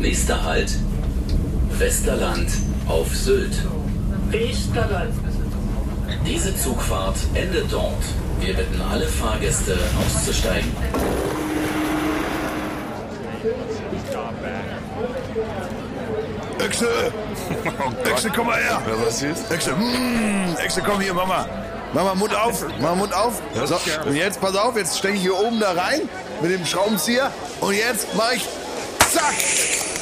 Nächster Halt, Westerland auf Sylt. Westerland. Diese Zugfahrt endet dort. Wir bitten alle Fahrgäste auszusteigen. Echse! Echse, komm mal her! Ja, was jetzt? Echse, mm, Echse, komm hier, Mama. Mama, Mund auf, Mama, Mund auf. So, und jetzt, pass auf, jetzt stecke ich hier oben da rein mit dem Schraubenzieher und jetzt mach ich zack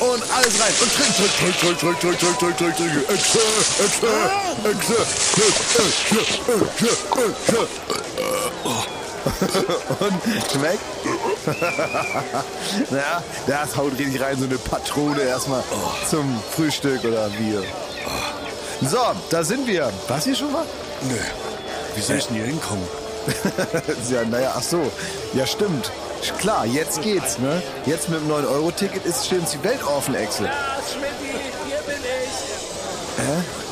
und alles rein und drück, drück, drück, drück, drück, drück, drück, drück, drück, drück. Echse, Echse, Echse, Echse. Und schmeckt? ja, das haut richtig rein, so eine Patrone erstmal zum Frühstück oder Bier. So, da sind wir. Was hier schon mal? Nö. Wie soll ich denn hier hinkommen? ja, naja, ach so. Ja, stimmt. Klar, jetzt geht's, ne? Jetzt mit dem 9-Euro-Ticket ist steht uns die Welt offen, Excel. Ja, Schmidti, hier bin ich.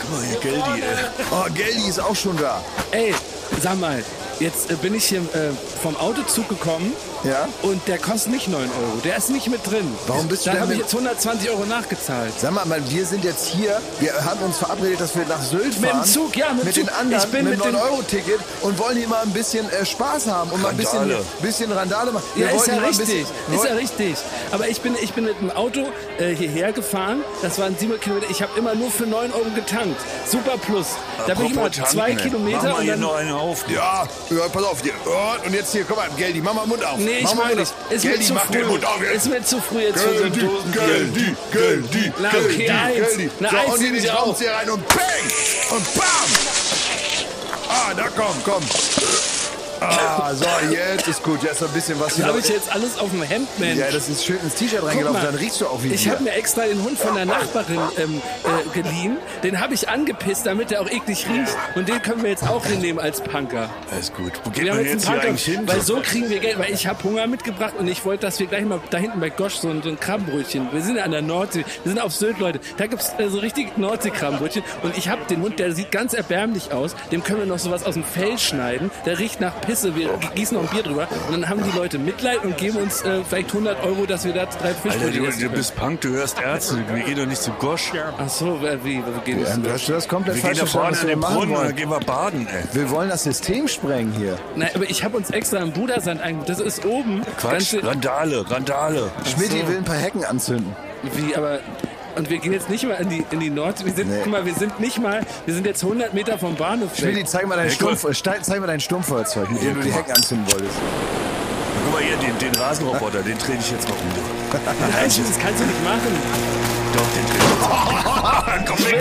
Guck mal hier, Geldi, ey. Oh, Geldi ist auch schon da. Ey, sag mal, jetzt äh, bin ich hier äh, vom Autozug gekommen Ja? und der kostet nicht 9 Euro. Der ist nicht mit drin. Warum bist du Da denn habe ich jetzt 120 Euro nachgezahlt. Sag mal, Mann, wir sind jetzt hier, wir haben uns verabredet, dass wir nach Sylt Mit dem fahren. Zug, ja, mit dem mit Zug. den anderen, Ich bin mit mit dem dem- 9-Euro-Ticket und wollen hier mal ein bisschen äh, Spaß haben und mal ein bisschen, Randale. bisschen Randale machen. Wir Ja, ist ja mal richtig. bisschen- Ist ja richtig. Aber ich bin, ich bin mit dem Auto äh, hierher gefahren. Das waren 7 Kilometer. Ich habe immer nur für 9 Euro getankt. Super Plus. Da bin ich Apropos zwei. Kilometer Mach mal und hier dann. noch eine auf. Ja, ja, pass auf. hier. Und jetzt hier, komm mal, Geldi, mach mal Mund auf. Nee, ich meine, es ist Geldi, mir zu früh. Ist mir zu früh jetzt Geldi, für so einen Dosen. Geldi, Geldi, Na okay, Geldi, eins. Geldi. Na, so, eins und jetzt kommt rein und bang! Und bam! Ah, da komm, komm. Ah, so, jetzt ist gut. Jetzt noch ein bisschen was hier. Habe ich jetzt alles auf dem Hemd, Mensch. Ja, das ist schön ins T-Shirt reingelaufen, mal, dann riechst du auch wie Ich habe mir extra den Hund von der Nachbarin ähm, äh, geliehen. Den habe ich angepisst, damit er auch eklig riecht. Und den können wir jetzt auch hinnehmen als Punker. Alles gut. Wo geht Wir haben jetzt einen Punker, hin? weil so kriegen wir Geld. Weil ich habe Hunger mitgebracht und ich wollte, dass wir gleich mal da hinten bei Gosch so ein, so ein Krabbenbrötchen. Wir sind ja an der Nordsee, wir sind auf Sylt, Leute. Da gibt's äh, so richtig Nordsee-Krabbenbrötchen. Und ich habe den Hund, der sieht ganz erbärmlich aus. Dem können wir noch sowas aus dem Fell schneiden. Der riecht nach Pisse. Wir gießen noch ein Bier drüber. Und dann haben die Leute Mitleid und geben uns äh, vielleicht 100 Euro, dass wir da drei Alter, Fischbrötchen du, du bist Punk, du hörst Ärzte. Wir gehen doch nicht zu Gosch. Ach so, wer- wie, wo gehen Ja, wir? du hast das komplett Wir gehen falsch da vorne an wir den Brunnen und dann wollen. gehen wir baden, ey. Wir wollen das System sprengen hier. Nein, aber ich habe uns extra im Budersand eingebaut. Das ist oben. Quatsch, Randale, Randale. Schmidti will ein paar Hecken anzünden. Wie, aber. Und wir gehen jetzt nicht mal in die, in die Nord. Wir sind, Nee. guck mal, wir sind nicht mal, wir sind jetzt 100 Meter vom Bahnhof Schmidti, weg. zeig mal dein, Ja, Stein- zeig mal dein Stumpfholzzeug, mit dem du die Hecken anzünden wolltest. Guck mal hier, den, den Rasenroboter, den trete ich jetzt mal um. Nein, das kannst du nicht machen. Doch, den trete ich jetzt mal um. Komm weg,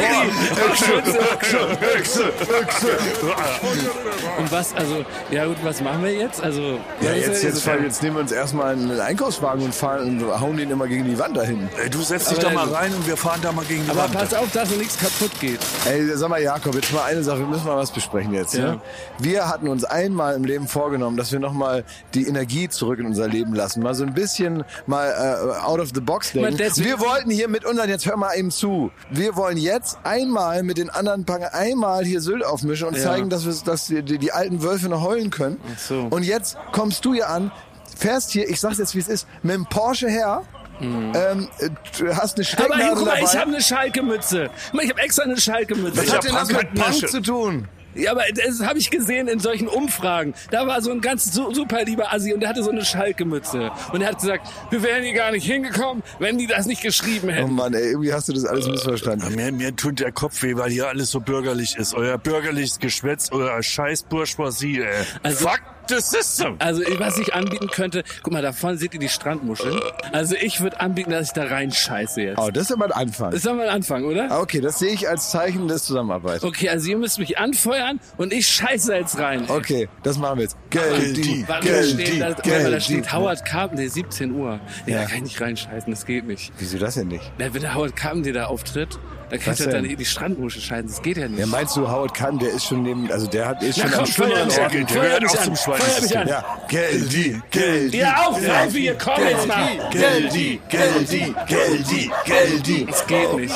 Und was, also, ja gut, was machen wir jetzt? Also, Ja, jetzt, jetzt, fahren, jetzt nehmen wir uns erstmal einen Einkaufswagen und fahren und hauen den immer gegen die Wand dahin. Ey, du setzt dich Aber da mal der- rein und wir fahren da mal gegen die Aber Wand. pass auf, dass nichts kaputt geht. Ey, sag mal, Jakob, jetzt mal eine Sache, wir müssen mal was besprechen jetzt. Ja. Ne? Wir hatten uns einmal im Leben vorgenommen, dass wir nochmal die Energie zurück in unser Leben lassen. Mal so ein bisschen mal äh, out of the box denken. Wir wollten hier mit unseren, jetzt hör mal eben zu, wir wollen jetzt einmal mit den anderen Packen einmal hier Sylt aufmischen und Ja. zeigen, dass, wir, dass die, die, die alten Wölfe noch heulen können. Ach so. Und jetzt kommst du hier an, fährst hier, ich sag's jetzt wie es ist, mit dem Porsche her, ähm, äh, du hast eine Mhm. Aber Stecknadel hey, guck mal, dabei. ich habe eine Schalke-Mütze. Guck mal, Ich habe extra eine Schalke-Mütze. was hat denn das mit Punk zu tun? Ja, aber das habe ich gesehen in solchen Umfragen. Da war so ein ganz su super lieber Assi und der hatte so eine Schalke-Mütze. Und er hat gesagt, wir wären hier gar nicht hingekommen, wenn die das nicht geschrieben Oh hätten. Mann, ey, irgendwie hast du das alles missverstanden. Mir, mir tut der Kopf weh, weil hier alles so bürgerlich ist. Euer bürgerliches Geschwätz, euer scheiß Bourgeoisie, ey. Also- Fuck the system. Also was ich anbieten könnte, guck mal, da vorne seht ihr die Strandmuscheln. Also ich würde anbieten, dass ich da rein scheiße jetzt. Oh, das ist aber ein Anfang. Das soll mal anfangen, oder? Ah, Okay, das sehe ich als Zeichen des Zusammenarbeits. Okay, also ihr müsst mich anfeuern und ich scheiße jetzt rein. Okay, das machen wir jetzt. Geldi, Geldi, steht, da, Geldi. steht Howard Carpenter, 17 Uhr. Nee, Ja. da kann ich nicht reinscheißen, das geht nicht. Wieso das denn nicht? Na, wenn der Howard Carpenter da auftritt, kannst du denn? dann in die Strandmuschel scheißen, das geht ja nicht. Ja, meinst du, Howard Kahn, der ist schon neben, also der hat, ist Na schon komm, am schlimmeren Ort. der gehört auch zum an. Ja, Geldi, Geldi. Ja, auf, auf, hier, komm jetzt mal. Geldi, Geldi, Geldi, Geldi. Das geht nicht.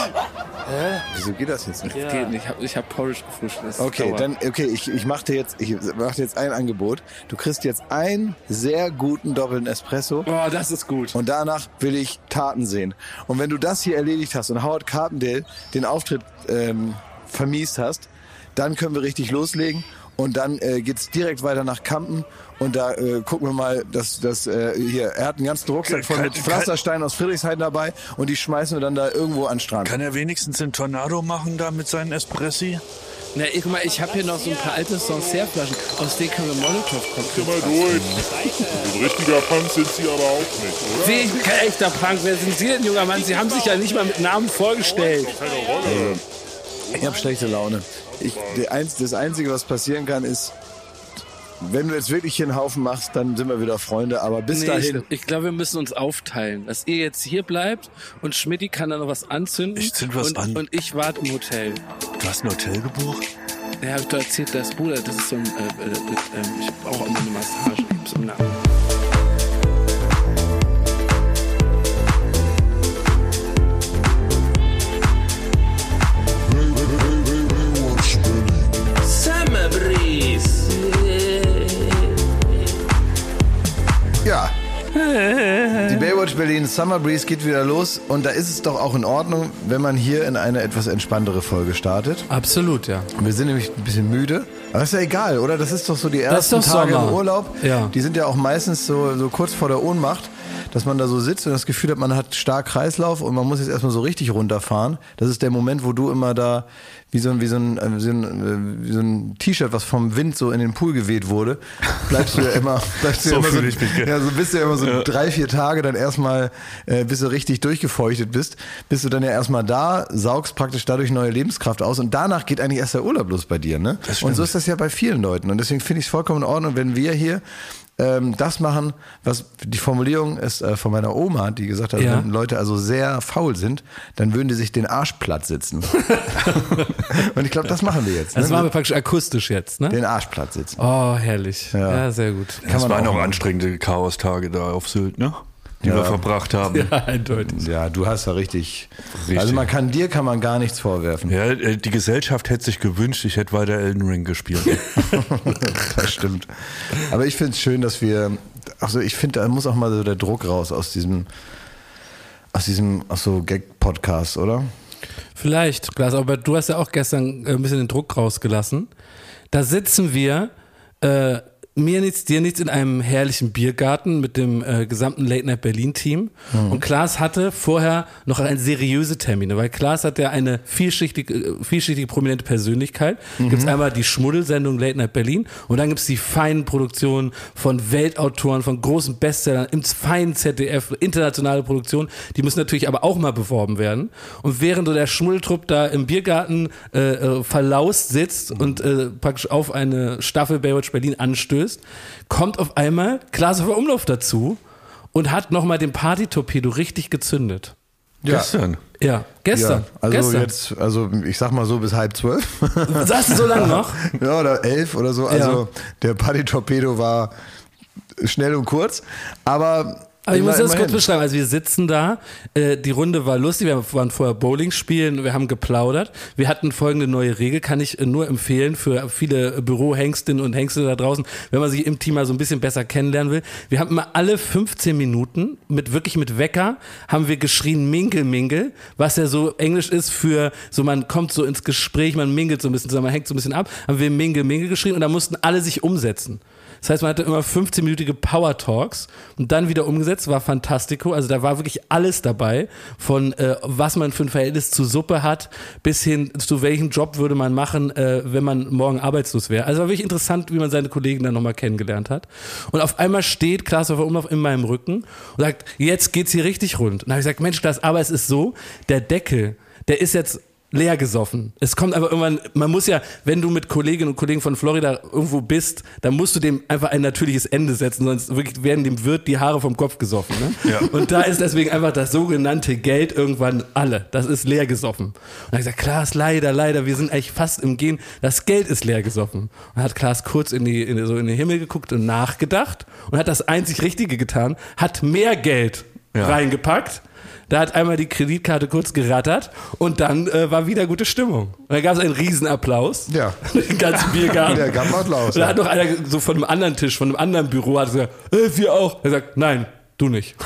Wieso geht das jetzt nicht? Das geht nicht. Ich habe ich hab Porridge gefrühstückt. Okay, dann okay, ich, ich mache dir jetzt ich mach dir jetzt ein Angebot. Du kriegst jetzt einen sehr guten doppelten Espresso Oh, das ist gut. und danach will ich Taten sehen. Und wenn du das hier erledigt hast und Howard Carpendale den Auftritt ähm, vermiest hast, dann können wir richtig loslegen und dann äh, geht's direkt weiter nach Kampen und da äh, gucken wir mal, dass das äh, hier er hat einen ganzen Rucksack voll mit Pflastersteinen aus Friedrichshain dabei und die schmeißen wir dann da irgendwo an den Strand. Kann er wenigstens den Tornado machen da mit seinen Espressi? Na, ich, guck mal, ich habe hier noch so ein paar alte Sancerre-Flaschen. Aus denen können wir Molotow-Cocktails mal durch. Ein richtiger Punk sind sie aber auch nicht, oder? Wie, ich bin kein echter Punk. Wer sind Sie denn, junger Mann? Sie haben sich ja nicht mal mit Namen vorgestellt. Keine Rolle. Ich habe schlechte Laune. Ich, das Einzige, was passieren kann, ist, wenn du jetzt wirklich hier einen Haufen machst, dann sind wir wieder Freunde. Aber bis Nee, ich dahin, ich glaube, wir müssen uns aufteilen. Dass ihr jetzt hier bleibt und Schmidti kann da noch was anzünden. Ich zünd was und, an. Und ich warte im Hotel. Du hast ein Hotel gebucht? Ja, hab ich doch erzählt, das Bruder, das ist so ein, äh, äh, äh, ich brauche immer eine Massage. Ich hab's im Nacken. Die Baywatch Berlin Summer Breeze geht wieder los und da ist es doch auch in Ordnung, wenn man hier in eine etwas entspanntere Folge startet. Absolut, ja. Wir sind nämlich ein bisschen müde. Aber ist ja egal, oder? Das ist doch so die ersten Tage Sommer. im Urlaub. Ja. Die sind ja auch meistens so, so kurz vor der Ohnmacht, dass man da so sitzt und das Gefühl hat, man hat stark Kreislauf und man muss jetzt erstmal so richtig runterfahren. Das ist der Moment, wo du immer da wie so ein, wie so ein, äh, wie so ein, äh, wie so ein T-Shirt, was vom Wind so in den Pool geweht wurde, bleibst du ja immer, bleibst du So ja immer so, mich, ja, so bist du ja immer so drei, vier Tage dann erstmal, äh, bis du richtig durchgefeuchtet bist, bist du dann ja erstmal da, saugst praktisch dadurch neue Lebenskraft aus und danach geht eigentlich erst der Urlaub los bei dir, ne? Das. Und so ist das ja bei vielen Leuten und deswegen finde ich es vollkommen in Ordnung, wenn wir hier ähm, das machen, was die Formulierung ist äh, von meiner Oma, die gesagt hat, Ja. wenn Leute also sehr faul sind, dann würden die sich den Arsch platt sitzen. und ich glaube, das machen wir jetzt. Das ne? machen wir praktisch akustisch jetzt, ne? den Arsch platt sitzen. Oh, herrlich. Ja, sehr gut. Das man waren auch anstrengende Chaostage da auf Sylt, ne? Die Ja. wir verbracht haben. Ja, eindeutig. Ja, du hast ja richtig, Richtig. Also man kann dir kann man gar nichts vorwerfen. Ja, äh, die Gesellschaft hätte sich gewünscht, ich hätte weiter Elden Ring gespielt. das stimmt. Aber ich finde es schön, dass wir, also ich finde, da muss auch mal so der Druck raus aus diesem, aus diesem, aus so Gag-Podcast, oder? Vielleicht, Klaas, aber du hast ja auch gestern ein bisschen den Druck rausgelassen. Da sitzen wir, äh, mir nichts, dir nichts, in einem herrlichen Biergarten mit dem äh, gesamten Late Night Berlin Team. Und Klaas hatte vorher noch eine seriöse Termine, weil Klaas hat ja eine vielschichtige, äh, vielschichtige prominente Persönlichkeit. Gibt's einmal die Schmuddelsendung Late Night Berlin und dann gibt's die feinen Produktionen von Weltautoren, von großen Bestsellern im feinen ZDF, internationale Produktionen. Die müssen natürlich aber auch mal beworben werden. Und während so der Schmuddeltrupp da im Biergarten äh, äh, verlaust sitzt und äh, praktisch auf eine Staffel Baywatch Berlin anstößt, kommt auf einmal Klaas auf Umlauf dazu und hat nochmal den Party-Torpedo richtig gezündet. Gestern. Ja, gestern. Ja, also gestern. jetzt, also ich sag mal so bis halb zwölf. Saß du so lange noch? ja, oder elf oder so. Also der Party-Torpedo war schnell und kurz, aber. Aber ich muss das kurz beschreiben. Also wir sitzen da, äh, die Runde war lustig, wir waren vorher Bowling spielen, wir haben geplaudert. Wir hatten folgende neue Regel, kann ich äh, nur empfehlen für viele Bürohengstinnen und Hengste da draußen, wenn man sich im Team mal so ein bisschen besser kennenlernen will. Wir haben immer alle 15 Minuten mit wirklich mit Wecker haben wir geschrien Mingle Mingle, was ja so Englisch ist für so man kommt so ins Gespräch, man mingelt so ein bisschen, zusammen, man hängt so ein bisschen ab, haben wir Mingle Mingle geschrien und da mussten alle sich umsetzen. Das heißt, man hatte immer 15-minütige Power Talks und dann wieder umgesetzt, war fantastico. Also da war wirklich alles dabei, von äh, was man für ein Verhältnis zu Suppe hat, bis hin zu welchen Job würde man machen, äh, wenn man morgen arbeitslos wäre. Also war wirklich interessant, wie man seine Kollegen dann nochmal kennengelernt hat. Und auf einmal steht Klaas auf Umlauf in meinem Rücken und sagt, jetzt geht's hier richtig rund. Und dann habe ich gesagt, Mensch, Klaas, aber es ist so, der Deckel, der ist jetzt leer gesoffen. Es kommt aber irgendwann, man muss ja, wenn du mit Kolleginnen und Kollegen von Florida irgendwo bist, dann musst du dem einfach ein natürliches Ende setzen, sonst wirklich werden dem Wirt die Haare vom Kopf gesoffen. Ne? Ja. Und da ist deswegen einfach das sogenannte Geld irgendwann alle. Das ist leer gesoffen. Und dann ich gesagt, Klaas, leider, leider, wir sind eigentlich fast im Gehen. Das Geld ist leer gesoffen. Und hat Klaas kurz in die, in, so in den Himmel geguckt und nachgedacht und hat das einzig Richtige getan, hat mehr Geld Ja. reingepackt. Da hat einmal die Kreditkarte kurz gerattert und dann äh, war wieder gute Stimmung. Und dann gab es einen Riesenapplaus. Ja. Den ganzen Biergarten. Der gab Applaus, Und da hat noch einer so von einem anderen Tisch, von einem anderen Büro, hat gesagt, äh, wir auch. Er sagt, nein, du nicht.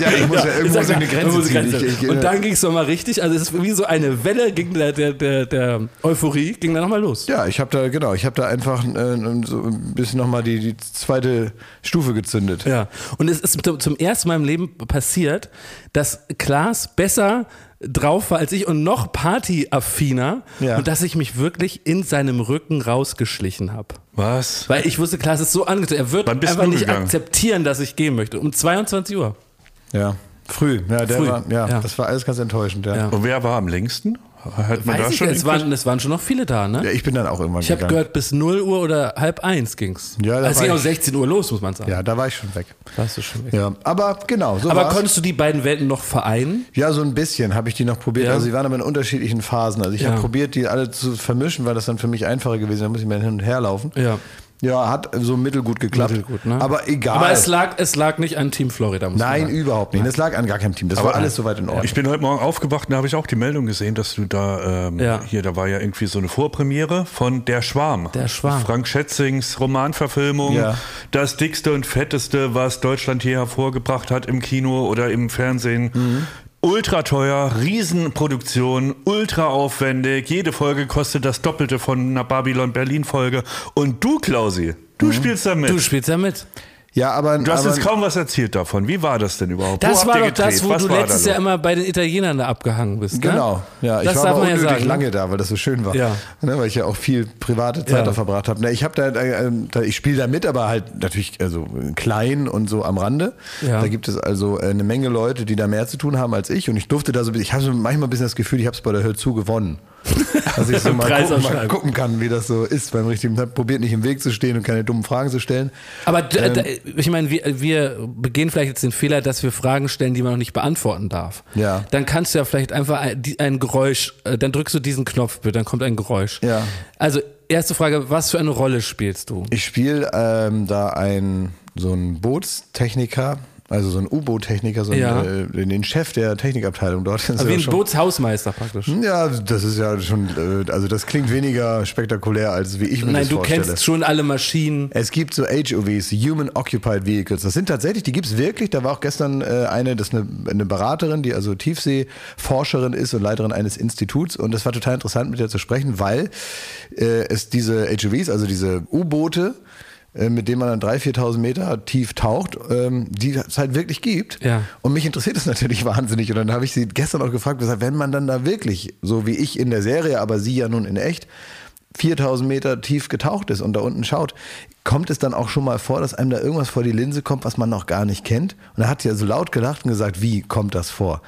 Ja, ich muss ja, irgendwo sag, muss ich eine Grenze ziehen. Grenze Ich, ich, und dann ging es nochmal richtig, also es ist wie so eine Welle ging der, der, der, der Euphorie, ging dann nochmal los. ja, ich habe da, genau, ich habe da einfach äh, so ein bisschen nochmal die, die zweite Stufe gezündet. Ja. Und es ist zum- zum ersten Mal im Leben passiert, dass Klaas besser drauf war als ich und noch partyaffiner Ja. und dass ich mich wirklich in seinem Rücken rausgeschlichen habe. Was? Weil ich wusste, Klaas ist so angezogen, er wird einfach nicht gegangen? akzeptieren, dass ich gehen möchte. Um 22 Uhr. Ja. Früh. Ja, der Früh. War, ja, Ja. das war alles ganz enttäuschend. Ja, Und wer war am längsten? Hat man da schon es waren, es waren schon noch viele da, ne? ich bin dann auch irgendwann Ich habe gehört, bis 0 Uhr oder halb eins ging's. Ja, da also ging auch ich- 16 Uhr los, muss man sagen. Ja, da war ich schon weg. Da hast du schon weg. Ja, aber genau, so Aber war's. konntest du die beiden Welten noch vereinen? Ja, so ein bisschen habe ich die noch probiert. Ja. Also sie waren aber in unterschiedlichen Phasen. Also ich Ja. habe probiert, die alle zu vermischen, weil das dann für mich einfacher gewesen ist. Da muss ich mehr hin und her laufen. Ja. Ja, hat so mittelgut geklappt. Mittelgut, ne? Aber egal. Aber es lag, es lag nicht an Team Florida, muss man Nein, sagen. überhaupt nicht. Das lag an gar keinem Team. Das war alles soweit in Ordnung. Ich bin heute Morgen aufgewacht und da habe ich auch die Meldung gesehen, dass du da ähm, Ja. hier, da war ja irgendwie so eine Vorpremiere von Der Schwarm. Der Schwarm. Frank Schätzings Romanverfilmung. Ja. Das dickste und fetteste, was Deutschland hier hervorgebracht hat im Kino oder im Fernsehen. Mhm. Ultra teuer, Riesenproduktion, ultra aufwendig. Jede Folge kostet das Doppelte von einer Babylon Berlin Folge. Und du, Klausi, du spielst da mit. Du spielst ja mit. Ja, aber, Du hast aber jetzt kaum was erzählt davon. Wie war das denn überhaupt? Wo Das habt war doch das, wo Was du letztes? Jahr immer bei den Italienern da abgehangen bist. Ne? Genau, ja, ich das war darf aber man ja unnötig sagen. lange da, weil das so schön war. Ja. Ne, weil ich ja auch viel private Zeit Ja. da verbracht habe. Ne, ich habe da, äh, da, ich spiele da mit, aber halt natürlich also klein und so am Rande. Ja. Da gibt es also äh, eine Menge Leute, die da mehr zu tun haben als ich. Und ich durfte da so, ich habe so manchmal ein bisschen das Gefühl, ich habe es bei der Hör zu gewonnen. Dass ich so mal gucken, mal gucken kann, wie das so ist beim richtigen. Probiert nicht im Weg zu stehen und keine dummen Fragen zu stellen. Aber d- Ähm. ich meine, wir, wir begehen vielleicht jetzt den Fehler, dass wir Fragen stellen, die man noch nicht beantworten darf. Ja. Dann kannst du ja vielleicht einfach ein, ein Geräusch, äh, dann drückst du diesen Knopf dann kommt ein Geräusch. Ja. Also, erste Frage, was für eine Rolle spielst du? Ich spiele ähm, da ein so ein Bootstechniker, also so ein U-Boot-Techniker, so Ja. ein, äh, den Chef der Technikabteilung dort. Also wie ein schon- Bootshausmeister praktisch. Ja, das ist ja schon, äh, also das klingt weniger spektakulär, als wie ich mir Nein, das du vorstelle. kennst schon alle Maschinen. Es gibt so HOVs, Human Occupied Vehicles. Das sind tatsächlich, die gibt's wirklich. Da war auch gestern äh, eine, das ist eine, eine Beraterin, die also Tiefseeforscherin ist und Leiterin eines Instituts. Und das war total interessant, mit der zu sprechen, weil äh, es diese HOVs, also diese U-Boote, mit denen man dann 3.000, 4.000 Meter tief taucht, ähm, die es halt wirklich gibt. Ja. Und mich interessiert das natürlich wahnsinnig. Und dann habe ich sie gestern auch gefragt, gesagt, wenn man dann da wirklich, so wie ich in der Serie, aber sie ja nun in echt, 4000 Meter tief getaucht ist und da unten schaut, kommt es dann auch schon mal vor, dass einem da irgendwas vor die Linse kommt, was man noch gar nicht kennt? Und da hat sie ja so laut gelacht und gesagt, wie kommt das vor?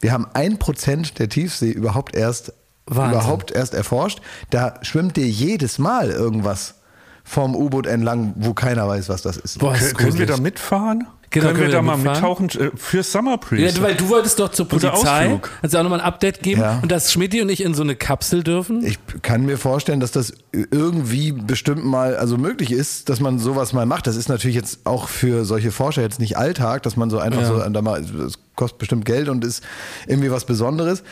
Wir haben ein Prozent der Tiefsee überhaupt erst, Wahnsinn. überhaupt erst erforscht. Da schwimmt dir jedes Mal irgendwas vom U-Boot entlang, wo keiner weiß, was das ist. Boah, ist Können, können wir da mitfahren? Genau, können, wir da mal mitfahren? mittauchen äh, fürs Summer Breeze? Ja, weil du wolltest doch zur Polizei. Du auch nochmal ein Update geben? Ja. Und dass Schmidt und ich in so eine Kapsel dürfen? Ich kann mir vorstellen, dass das irgendwie bestimmt mal, also möglich ist, dass man sowas mal macht. Das ist natürlich jetzt auch für solche Forscher jetzt nicht Alltag, dass man so einfach Ja. so, da mal, das kostet bestimmt Geld und ist irgendwie was Besonderes.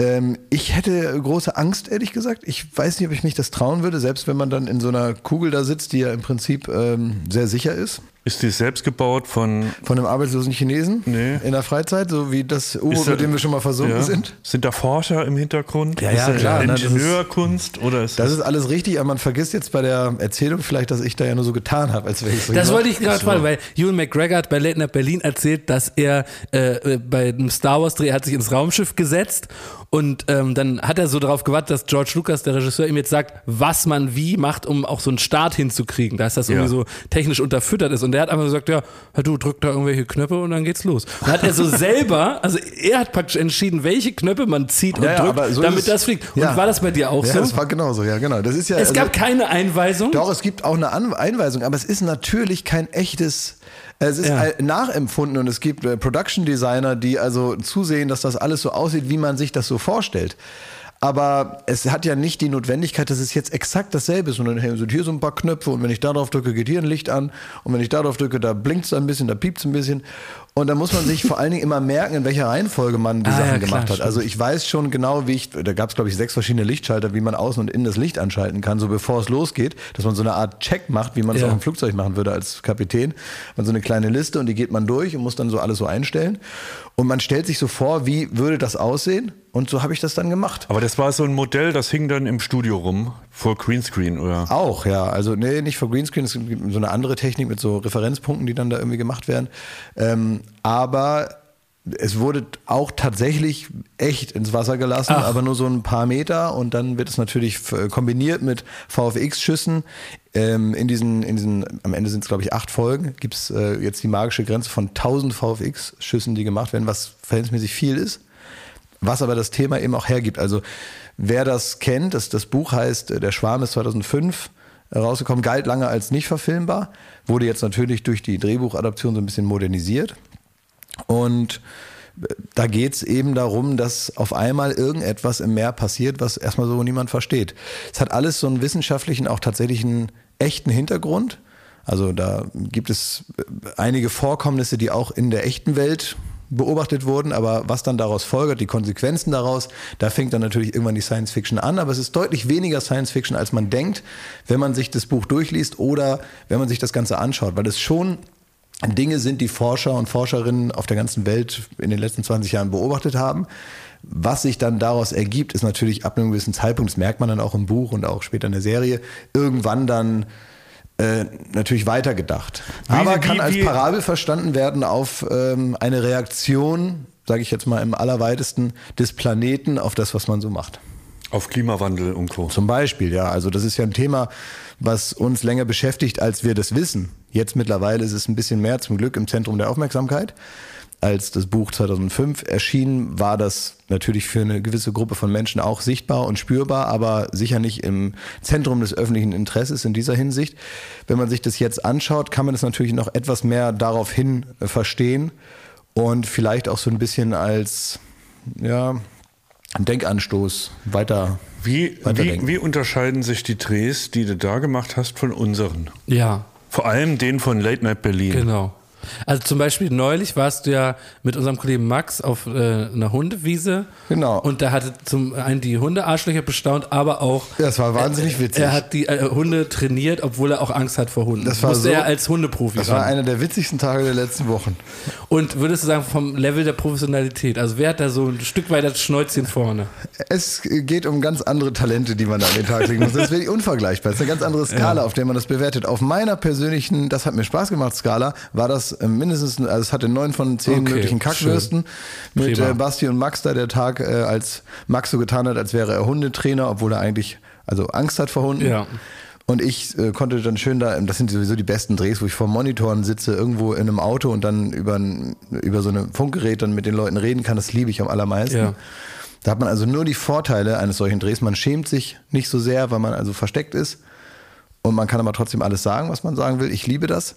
Ähm, ich hätte große Angst, ehrlich gesagt. Ich weiß nicht, ob ich mich das trauen würde, selbst wenn man dann in so einer Kugel da sitzt, die ja im Prinzip ähm, sehr sicher ist. Ist die selbst gebaut von. Von einem arbeitslosen Chinesen Nee. in der Freizeit, so wie das U-Boot, mit dem wir schon mal versunken Ja. sind. Sind da Forscher im Hintergrund? Ja, ist ja, das klar, ne, das ist- Ingenieurkunst oder ist Das ist alles richtig, aber man vergisst jetzt bei der Erzählung vielleicht, dass ich da ja nur so getan habe, als wäre ich so Das wollte ich gerade fragen, weil Ewan McGregor hat bei Late Night Berlin erzählt, dass er äh, äh, bei einem Star Wars Dreh hat sich ins Raumschiff gesetzt und ähm, dann hat er so darauf gewartet, dass George Lucas, der Regisseur, ihm jetzt sagt, was man wie macht, um auch so einen Start hinzukriegen, dass das irgendwie so technisch unterfüttert ist. Und der hat einfach gesagt, ja, ja, du drück da irgendwelche Knöpfe und dann geht's los. Und dann hat er so selber, also er hat praktisch entschieden, welche Knöpfe man zieht und Ja, ja, drückt, so damit das fliegt. Und Ja. war das bei dir auch ja, so? das war genauso, ja, genau. Das ist ja, es also- gab keine Einweisung. Doch, es gibt auch eine An Einweisung, aber es ist natürlich kein echtes. Es ist Ja. nachempfunden und es gibt äh, Production Designer, die also zusehen, dass das alles so aussieht, wie man sich das so vorstellt. Aber es hat ja nicht die Notwendigkeit, dass es jetzt exakt dasselbe ist. Und dann hey, sind hier so ein paar Knöpfe und wenn ich da drauf drücke, geht hier ein Licht an. Und wenn ich da drauf drücke, da blinkt es ein bisschen, da piept es ein bisschen. Und da muss man sich vor allen Dingen immer merken, in welcher Reihenfolge man die Ah, Sachen ja, klar, gemacht hat. stimmt. Also ich weiß schon genau, wie ich, da gab es glaube ich sechs verschiedene Lichtschalter, wie man außen und innen das Licht anschalten kann, so bevor es losgeht, dass man so eine Art Check macht, wie man es Ja. auch im Flugzeug machen würde als Kapitän. Man so eine kleine Liste und die geht man durch und muss dann so alles so einstellen. Und man stellt sich so vor, wie würde das aussehen? Und so habe ich das dann gemacht. Aber das war so ein Modell, das hing dann im Studio rum, vor Greenscreen, oder? Auch, ja. Also, nee, nicht vor Greenscreen. Es gibt so eine andere Technik mit so Referenzpunkten, die dann da irgendwie gemacht werden. Ähm, aber es wurde auch tatsächlich echt ins Wasser gelassen, Ach. aber nur so ein paar Meter. Und dann wird es natürlich f- kombiniert mit VFX-Schüssen. Ähm, in diesen, in diesen, am Ende sind es, glaube ich, acht Folgen, gibt es äh, jetzt die magische Grenze von 1000 VFX-Schüssen, die gemacht werden, was verhältnismäßig viel ist was aber das Thema eben auch hergibt. Also wer das kennt, das, das Buch heißt äh, Der Schwarm ist 2005 rausgekommen, galt lange als nicht verfilmbar, wurde jetzt natürlich durch die Drehbuchadaption so ein bisschen modernisiert. Und äh, da geht es eben darum, dass auf einmal irgendetwas im Meer passiert, was erstmal so niemand versteht. Es hat alles so einen wissenschaftlichen, auch tatsächlich einen echten Hintergrund. Also da gibt es äh, einige Vorkommnisse, die auch in der echten Welt beobachtet wurden, aber was dann daraus folgert, die Konsequenzen daraus, da fängt dann natürlich irgendwann die Science Fiction an, aber es ist deutlich weniger Science Fiction, als man denkt, wenn man sich das Buch durchliest oder wenn man sich das Ganze anschaut, weil es schon Dinge sind, die Forscher und Forscherinnen auf der ganzen Welt in den letzten 20 Jahren beobachtet haben. Was sich dann daraus ergibt, ist natürlich ab einem gewissen Zeitpunkt, das merkt man dann auch im Buch und auch später in der Serie, irgendwann dann äh, natürlich weitergedacht. Wie- Aber wie- kann als wie- Parabel verstanden werden auf ähm, eine Reaktion, sage ich jetzt mal im allerweitesten, des Planeten auf das, was man so macht. Auf Klimawandel und Co. Zum Beispiel, ja. Also das ist ja ein Thema, was uns länger beschäftigt, als wir das wissen. Jetzt mittlerweile ist es ein bisschen mehr zum Glück im Zentrum der Aufmerksamkeit. Als das Buch 2005 erschien, war das natürlich für eine gewisse Gruppe von Menschen auch sichtbar und spürbar, aber sicher nicht im Zentrum des öffentlichen Interesses in dieser Hinsicht. Wenn man sich das jetzt anschaut, kann man das natürlich noch etwas mehr daraufhin äh, verstehen und vielleicht auch so ein bisschen als, ja, Denkanstoß weiter Wie, wie, wie unterscheiden sich die Drehs, die du da gemacht hast, von unseren? Ja, Vor allem den von Late Night Berlin. genau. Also zum Beispiel neulich warst du ja mit unserem Kollegen Max auf äh, einer Hundewiese. Genau. Und da hatte zum einen die Hundearschlöcher bestaunt, aber auch. Das war wahnsinnig witzig. Er hat die äh, Hunde trainiert, obwohl er auch Angst hat vor Hunden. Das war Musste so- er als Hundeprofi Das war ran. einer der witzigsten Tage der letzten Wochen. Und würdest du sagen, vom Level der Professionalität, also wer hat da so ein Stück weit das Schnäuzchen vorne? Es geht um ganz andere Talente, die man da an den Tag legen muss. Das ist wirklich unvergleichbar. Das ist eine ganz andere Skala, auf der man das bewertet. Auf meiner persönlichen, das hat mir Spaß gemacht, Skala, war das äh, mindestens, also es hatte neun von zehn Okay, möglichen Kackwürsten. Mit Prima. äh, Basti und Max da der Tag, äh, als Max so getan hat, als wäre er Hundetrainer, obwohl er eigentlich also Angst hat vor Hunden. Ja. Und ich äh, konnte dann schön da, das sind sowieso die besten Drehs, wo ich vor Monitoren sitze, irgendwo in einem Auto und dann über, ein, über so ein Funkgerät dann mit den Leuten reden kann. Das liebe ich am allermeisten. Ja. Da hat man also nur die Vorteile eines solchen Drehs. Man schämt sich nicht so sehr, weil man also versteckt ist. Und man kann aber trotzdem alles sagen, was man sagen will. Ich liebe das.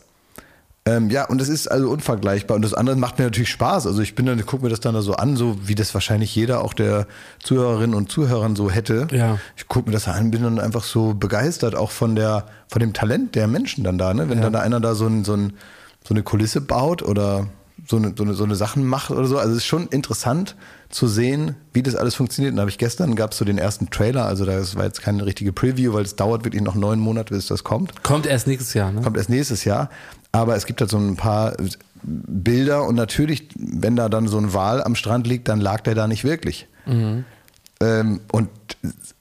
Ähm, ja, und es ist also unvergleichbar. Und das andere macht mir natürlich Spaß. Also ich bin dann, gucke mir das dann da so an, so wie das wahrscheinlich jeder auch der Zuhörerinnen und Zuhörern so hätte. Ja. Ich gucke mir das an, bin dann einfach so begeistert, auch von der, von dem Talent der Menschen dann da, ne? Wenn dann da einer da so, ein, so, ein, so eine Kulisse baut oder so eine, so, eine, so eine Sachen macht oder so. Also es ist schon interessant zu sehen, wie das alles funktioniert. Und da habe ich gestern gab es so den ersten Trailer, also das war jetzt keine richtige Preview, weil es dauert wirklich noch neun Monate, bis das kommt. Kommt erst nächstes Jahr, ne? Kommt erst nächstes Jahr. Aber es gibt halt so ein paar Bilder und natürlich, wenn da dann so ein Wal am Strand liegt, dann lag der da nicht wirklich. Ähm, und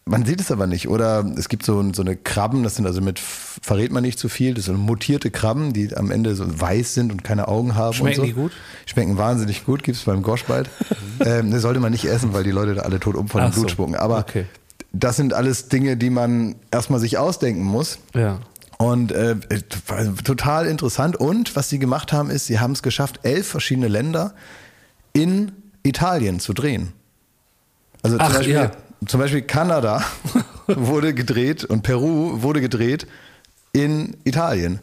man sieht es aber nicht. Oder es gibt so, so eine Krabben, das sind also mit, verrät man nicht zu viel, das sind mutierte Krabben, die am Ende so weiß sind und keine Augen haben. Schmecken und so. die gut? Schmecken wahnsinnig gut, gibt es beim Gosch bald. ähm, das sollte man nicht essen, weil die Leute da alle tot um von dem Ach so. Blut spucken. Aber Okay. das sind alles Dinge, die man erstmal sich ausdenken muss. Ja. Und äh, war total interessant. Und was sie gemacht haben, ist, sie haben es geschafft, elf verschiedene Länder in Italien zu drehen. Also zum, Ach, Beispiel, ja. zum Beispiel Kanada wurde gedreht und Peru wurde gedreht in Italien.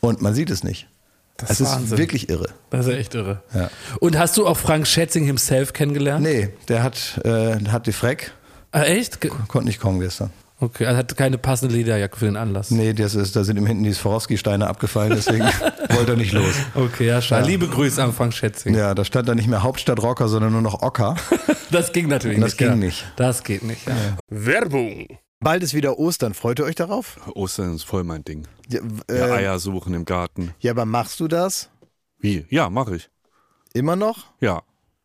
Und man sieht es nicht. Das es ist Wahnsinn. wirklich irre. Das ist echt irre. Ja. Und hast du auch Frank Schätzing himself kennengelernt? Nee, der hat, äh, hat die Freck, Ah, echt? Ge- konnte nicht kommen gestern. Okay, er hat keine passende Lederjacke für den Anlass. Nee, das ist, da sind ihm hinten die Swarovski-Steine abgefallen, deswegen wollte er nicht los. Okay, ja, schade. Liebe Grüße an Frank Schätzing. Ja, da stand dann nicht mehr Hauptstadtrocker, sondern nur noch Ocker. Das ging natürlich Das nicht. ging ja. nicht. Das geht nicht. Ja. Werbung. Bald ist wieder Ostern. Freut ihr euch darauf? Ostern ist voll mein Ding. Ja, Ja, äh, Eier suchen im Garten. ja aber machst du das Wie? Ja, mache ich. immer noch? Ja.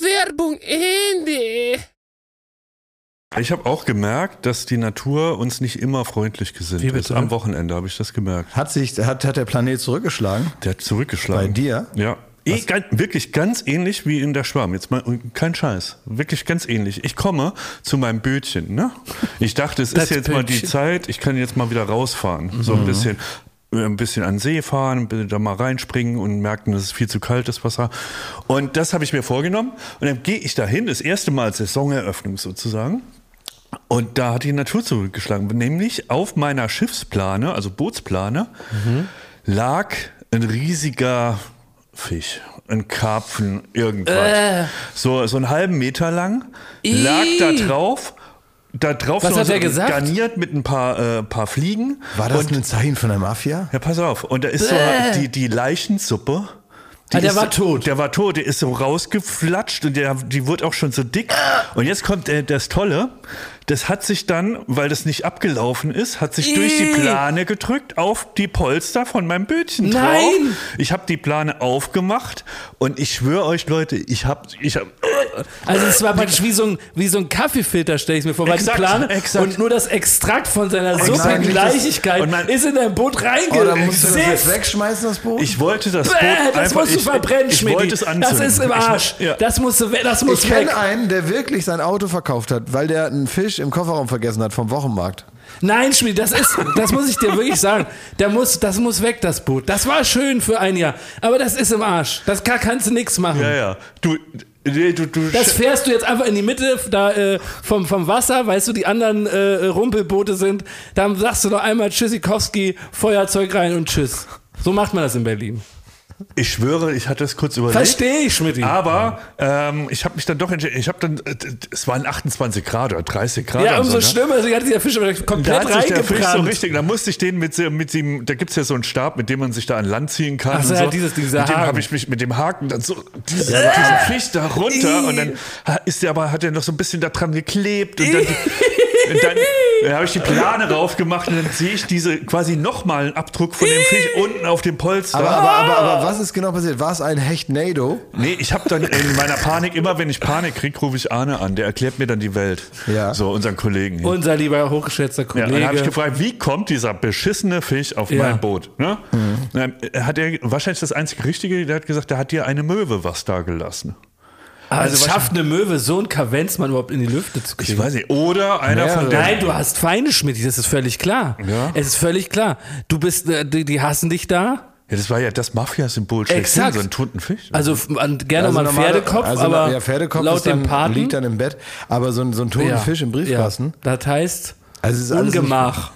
Werbung Ende. Ich habe auch gemerkt, dass die Natur uns nicht immer freundlich gesinnt Wie ist. Am Wochenende habe ich das gemerkt. Hat sich, hat, hat der Planet zurückgeschlagen? Der hat zurückgeschlagen. Bei dir? Ja. Eh, ganz, wirklich ganz ähnlich wie in der Schwarm. Jetzt mal kein Scheiß. Wirklich ganz ähnlich. Ich komme zu meinem Bötchen. Ne? Ich dachte, es ist jetzt mal die Bötchen. Zeit, ich kann jetzt mal wieder rausfahren. So ein bisschen. Äh, Ein bisschen an den See fahren, da mal reinspringen und merken, dass es viel zu kalt ist Wasser. Und das habe ich mir vorgenommen. Und dann gehe ich dahin, das erste Mal Saisoneröffnung sozusagen. Und da hat die Natur zurückgeschlagen. Nämlich auf meiner Schiffsplane, also Bootsplane, lag ein riesiger Fisch, ein Karpfen, irgendwas. So, so einen halben Meter lang, lag da drauf. Da drauf Was hat so er gesagt? garniert mit ein paar, äh, paar Fliegen. War das und, ein Zeichen von der Mafia? ja, pass auf. Und da ist so Bäh. die, die Leichensuppe. Die Ah, der ist, war tot. Der war tot, der ist so rausgeflatscht und der, die wurde auch schon so dick. Und jetzt kommt äh, das Tolle. Das hat sich dann, weil das nicht abgelaufen ist, hat sich durch die. Plane gedrückt auf die Polster von meinem Bötchen drauf. Nein! Ich habe die Plane aufgemacht und ich schwöre euch, Leute, ich habe, ich habe, Also es war praktisch wie so ein, wie so ein Kaffeefilter, stelle ich mir vor, weil Exakt, die Plane exakt. und nur das Extrakt von seiner das- man- ist in dein Boot Oh, da musst du das jetzt wegschmeißen, das Boot? ich wollte das Boot Bäh, das einfach, musst du ich, verbrennen, ich, ich es Das anzünden. ist im Ich- Arsch. ja. Das muss, das muss Ich weg. kenne einen, der wirklich sein Auto verkauft hat, weil der einen Fisch im Kofferraum vergessen hat vom Wochenmarkt. Nein, Schmied, das ist, das muss ich dir wirklich sagen. Der muss, das muss weg, das Boot. Das war schön für ein Jahr, aber das ist im Arsch. Das kann, kannst du nichts machen. Ja, ja. Du, nee, du, du, Das fährst du jetzt einfach in die Mitte da, äh, vom, vom Wasser, weißt du, die anderen äh, Rumpelboote sind. Dann sagst du noch einmal Tschüssikowski, Feuerzeug rein und tschüss. So macht man das in Berlin. Ich schwöre, ich hatte es kurz überlegt. Verstehe ich, Schmidt. Aber ähm, ich habe mich dann doch entschieden. Ich habe dann, äh, es waren 28 Grad oder 30 Grad. Ja, umso so, ne? schlimmer. Also, hat sich der Fisch aber Da komplett hat sich der Fisch so richtig, da musste ich den mit, mit ihm, da gibt's ja so einen Stab, mit dem man sich da an Land ziehen kann. Ach so, ja, dieses dieser mit dem habe ich mich mit dem Haken dann so, diese, dieser Fisch da runter und dann ist der aber, hat er noch so ein bisschen da dran geklebt und dann, und dann habe ich die Plane raufgemacht und dann sehe ich diese quasi nochmal einen Abdruck von dem Fisch unten auf dem Polster. Aber, aber, aber, aber was ist genau passiert? War es ein Hecht-Nado? Nee, ich habe dann in meiner Panik, immer wenn ich Panik kriege, rufe ich Arne an. Der erklärt mir dann die Welt. Ja. So, unseren Kollegen hier. Unser lieber hochgeschätzter Ja, Kollege. und dann habe ich gefragt, wie kommt dieser beschissene Fisch auf Ja. mein Boot? Ne? Dann hat er wahrscheinlich das einzige Richtige, der hat gesagt, der hat dir eine Möwe was da gelassen. Also was- schafft eine Möwe so ein Kavenzmann überhaupt in die Lüfte zu kriegen? Ich weiß nicht. Oder einer von Mehrere. den. Nein, du hast Feinde, Schmidt, das ist völlig klar. Ja. Es ist völlig klar. Du bist, äh, die, die hassen dich da. Ja, das war ja das Mafia-Symbol schlechthin, Exakt. so ein toten Fisch. Also gerne mal normale- Pferdekopf, also, aber ja, Pferdekopf laut dem Paten. liegt dann im Bett. Aber so ein, so ein toten ja, Fisch im Briefkasten. Ja, das heißt Also es ist alles Ungemach.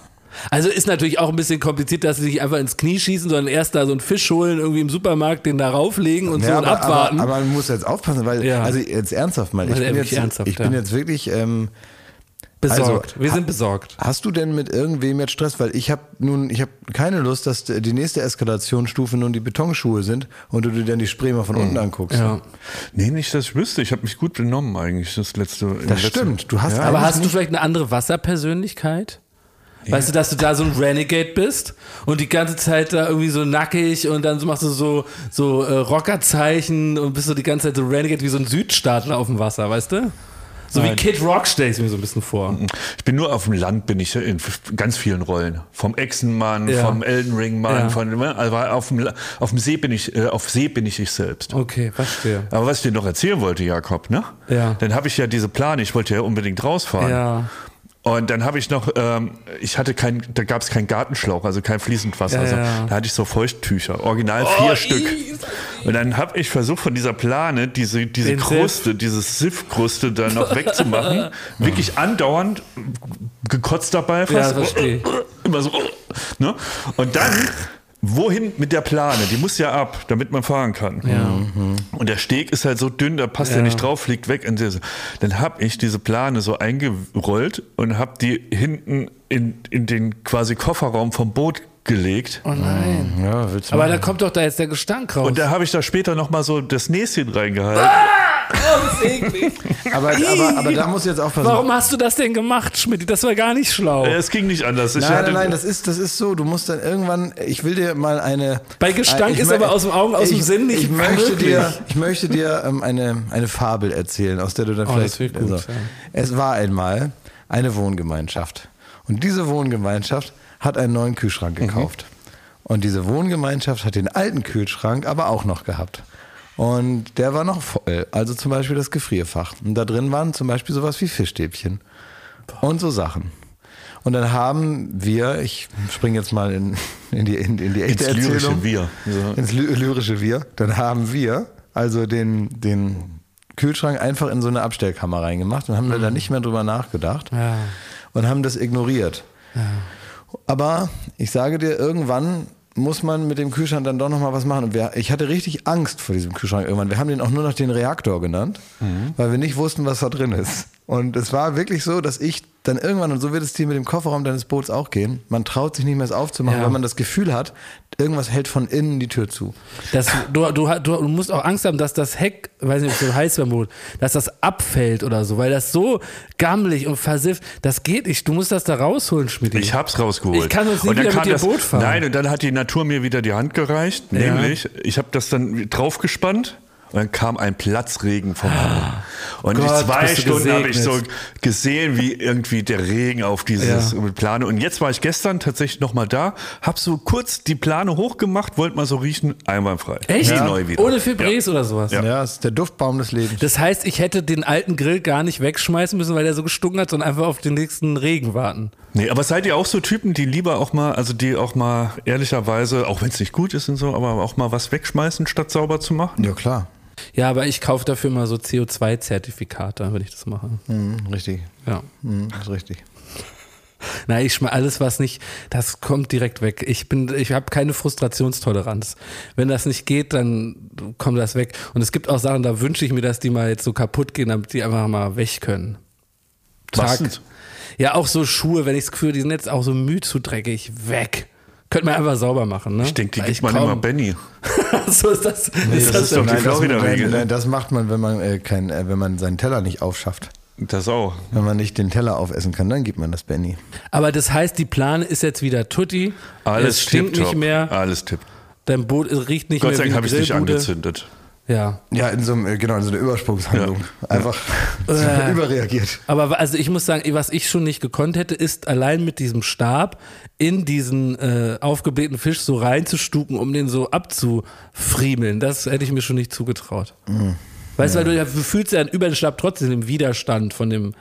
Also ist natürlich auch ein bisschen kompliziert, dass sie sich einfach ins Knie schießen, sondern erst da so einen Fisch holen, irgendwie im Supermarkt, den da rauflegen und so Ja, und aber, abwarten. aber, aber man muss jetzt aufpassen, weil, Ja. also jetzt ernsthaft mal, ich Also bin jetzt, ernsthaft, ich bin ja. jetzt wirklich, ähm, besorgt. also, Wir ha- sind besorgt. Hast du denn mit irgendwem jetzt Stress? Weil ich habe nun, ich habe keine Lust, dass die nächste Eskalationsstufe nun die Betonschuhe sind und du dir dann die Spremer von unten anguckst. Ja. nee, nicht, dass ich wüsste. Ich habe mich gut benommen eigentlich, das letzte. Das letzten- stimmt. Du hast Ja. Aber hast du vielleicht eine andere Wasserpersönlichkeit? Weißt du, dass du da so ein Renegade bist und die ganze Zeit da irgendwie so nackig und dann machst du so, so äh, Rockerzeichen und bist so die ganze Zeit so Renegade wie so ein Südstaatler auf dem Wasser, weißt du? So wie Kid Rock stelle ich mir so ein bisschen vor. Ich bin nur auf dem Land, bin ich in ganz vielen Rollen. Vom Echsenmann, Ja. vom Elden Ring Mann, Ja. von, also auf dem, auf dem See bin ich, äh, auf See bin ich ich selbst. Okay, verstehe. Aber was ich dir noch erzählen wollte, Jakob, ne? Ja. Dann habe ich ja diese Plane, ich wollte ja unbedingt rausfahren. Ja. Und dann habe ich noch, ähm, ich hatte kein, da gab es keinen Gartenschlauch, also kein fließend Wasser. Ja, also, ja. Da hatte ich so Feuchttücher, original vier Stück. Und dann habe ich versucht, von dieser Plane diese, diese Den Kruste, dieses Siffkruste da noch wegzumachen. Wirklich andauernd gekotzt dabei Ja, fast. verstehe ich. Immer so. Ne? Und dann, wohin mit der Plane? Die muss ja ab, damit man fahren kann. Und der Steg ist halt so dünn, da passt er Ja. nicht drauf, fliegt weg. Und Dann habe ich diese Plane so eingerollt und habe die hinten in, in den quasi Kofferraum vom Boot gelegt. Oh nein. Ja, willst du Aber da kommt doch da jetzt der Gestank raus. Und da habe ich da später noch mal so das Näschen reingehalten. aber, aber, aber da musst du jetzt aufpassen. Warum hast du das denn gemacht, Schmidt? Das war gar nicht schlau. Äh, Es ging nicht anders. Ich Nein, hatte- nein, nein, das ist, das ist so. Du musst dann irgendwann, ich will dir mal eine. Bei Gestank ich ist aber aus dem Augen, aus dem ich, Sinn nicht ich möchte möglich. dir, Ich möchte dir ähm, eine, eine Fabel erzählen, aus der du dann Oh, vielleicht. das gut, ja. Es war einmal eine Wohngemeinschaft. Und diese Wohngemeinschaft hat einen neuen Kühlschrank Mhm. gekauft. Und diese Wohngemeinschaft hat den alten Kühlschrank aber auch noch gehabt. Und der war noch voll. Also zum Beispiel das Gefrierfach. Und da drin waren zum Beispiel sowas wie Fischstäbchen. Und so Sachen. Und dann haben wir, ich springe jetzt mal in, in, die, in, in die echte Ins lyrische Erzählung. Wir. Ja. Ins ly lyrische Wir. Dann haben wir also den, den Kühlschrank einfach in so eine Abstellkammer reingemacht und haben da nicht mehr drüber nachgedacht Ja. und haben das ignoriert. Aber ich sage dir, irgendwann muss man mit dem Kühlschrank dann doch nochmal was machen. Und wir, ich hatte richtig Angst vor diesem Kühlschrank irgendwann. Wir haben den auch nur noch den Reaktor genannt, weil wir nicht wussten, was da drin ist. Und es war wirklich so, dass ich dann irgendwann, und so wird es dir mit dem Kofferraum deines Boots auch gehen, man traut sich nicht mehr es aufzumachen, Ja. weil man das Gefühl hat, irgendwas hält von innen die Tür zu. Das, du, du, du, du musst auch Angst haben, dass das Heck, weiß nicht, ob es so heißt beim Boot, dass das abfällt oder so, weil das so gammelig und versifft, das geht nicht. Du musst das da rausholen, Schmidt. Ich hab's rausgeholt. Ich kann sonst nie Und dann wieder mit dir das, Boot fahren. Nein, und dann hat die Natur mir wieder die Hand gereicht. Nämlich, ich habe das dann draufgespannt und dann kam ein Platzregen vom Himmel. Und Gott, in zwei Stunden habe ich so gesehen, wie irgendwie der Regen auf dieses Ja. Plane. Und jetzt war ich gestern tatsächlich nochmal da, habe so kurz die Plane hochgemacht, wollte mal so riechen, einwandfrei. Echt? Wie neu wieder. Ohne Fibres oder sowas? Ja. Ja, ist der Duftbaum des Lebens. Das heißt, ich hätte den alten Grill gar nicht wegschmeißen müssen, weil der so gestunken hat, sondern einfach auf den nächsten Regen warten. Nee, aber seid ihr auch so Typen, die lieber auch mal, also die auch mal ehrlicherweise, auch wenn es nicht gut ist und so, aber auch mal was wegschmeißen, statt sauber zu machen? ja, klar. Ja, aber ich kaufe dafür mal so CO2-Zertifikate, wenn ich das mache. Mhm, richtig. Ja. Mhm, ist richtig. Nein, ich schmeiß alles, was nicht, das kommt direkt weg. Ich bin, ich habe keine Frustrationstoleranz. Wenn das nicht geht, dann kommt das weg. Und es gibt auch Sachen, da wünsche ich mir, dass die mal jetzt so kaputt gehen, damit die einfach mal weg können. Tag. Ja, auch so Schuhe, wenn ich das Gefühl, die sind jetzt auch so müde zu dreckig, weg. Könnte man einfach sauber machen, ne? Ich denke, die Weil gibt man kaum- immer Benny. so ist das. Nee, ist das, ist doch die nein, das, Florida-Regel. nein, das macht man, wenn man, äh, kein, äh, wenn man seinen Teller nicht aufschafft. Das auch. Wenn man nicht den Teller aufessen kann, dann gibt man das Benny. Aber das heißt, die Plane ist jetzt wieder tutti. Alles es stinkt nicht mehr. Alles tipp. Dein Boot riecht nicht Gott mehr sei wie Dank habe ich es nicht angezündet. Ja. Ja, in so, einem, äh, genau, in so einer Übersprungshandlung. Einfach Äh. überreagiert. Aber also ich muss sagen, was ich schon nicht gekonnt hätte, ist allein mit diesem Stab in diesen äh, aufgeblähten Fisch so reinzustuken, um den so abzufriemeln. Das hätte ich mir schon nicht zugetraut. Mhm. Weißt du, weil du, ja- du fühlst ja über den Stab trotzdem den Widerstand von dem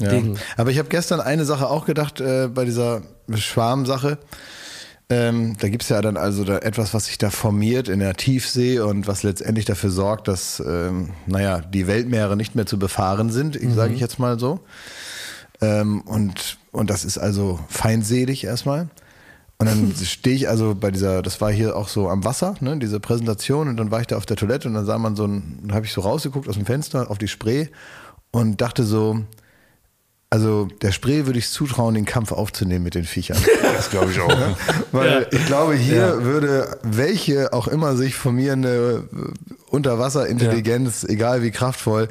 Ja. Ding. Aber ich habe gestern eine Sache auch gedacht äh, bei dieser Schwarmsache. Ähm, da gibt's ja dann also da etwas, was sich da formiert in der Tiefsee und was letztendlich dafür sorgt, dass ähm, naja, die Weltmeere nicht mehr zu befahren sind, ich sage ich jetzt mal so. Ähm, und, und das ist also feindselig erstmal. Und dann stehe ich also bei dieser, das war hier auch so am Wasser, ne, diese Präsentation, und dann war ich da auf der Toilette und dann sah man so ein, dann habe ich so rausgeguckt aus dem Fenster auf die Spree und dachte so, also der Spree würde ich zutrauen, den Kampf aufzunehmen mit den Viechern. Das glaube ich auch. Weil ich glaube, hier würde welche auch immer sich formierende äh, Unterwasserintelligenz, egal wie kraftvoll,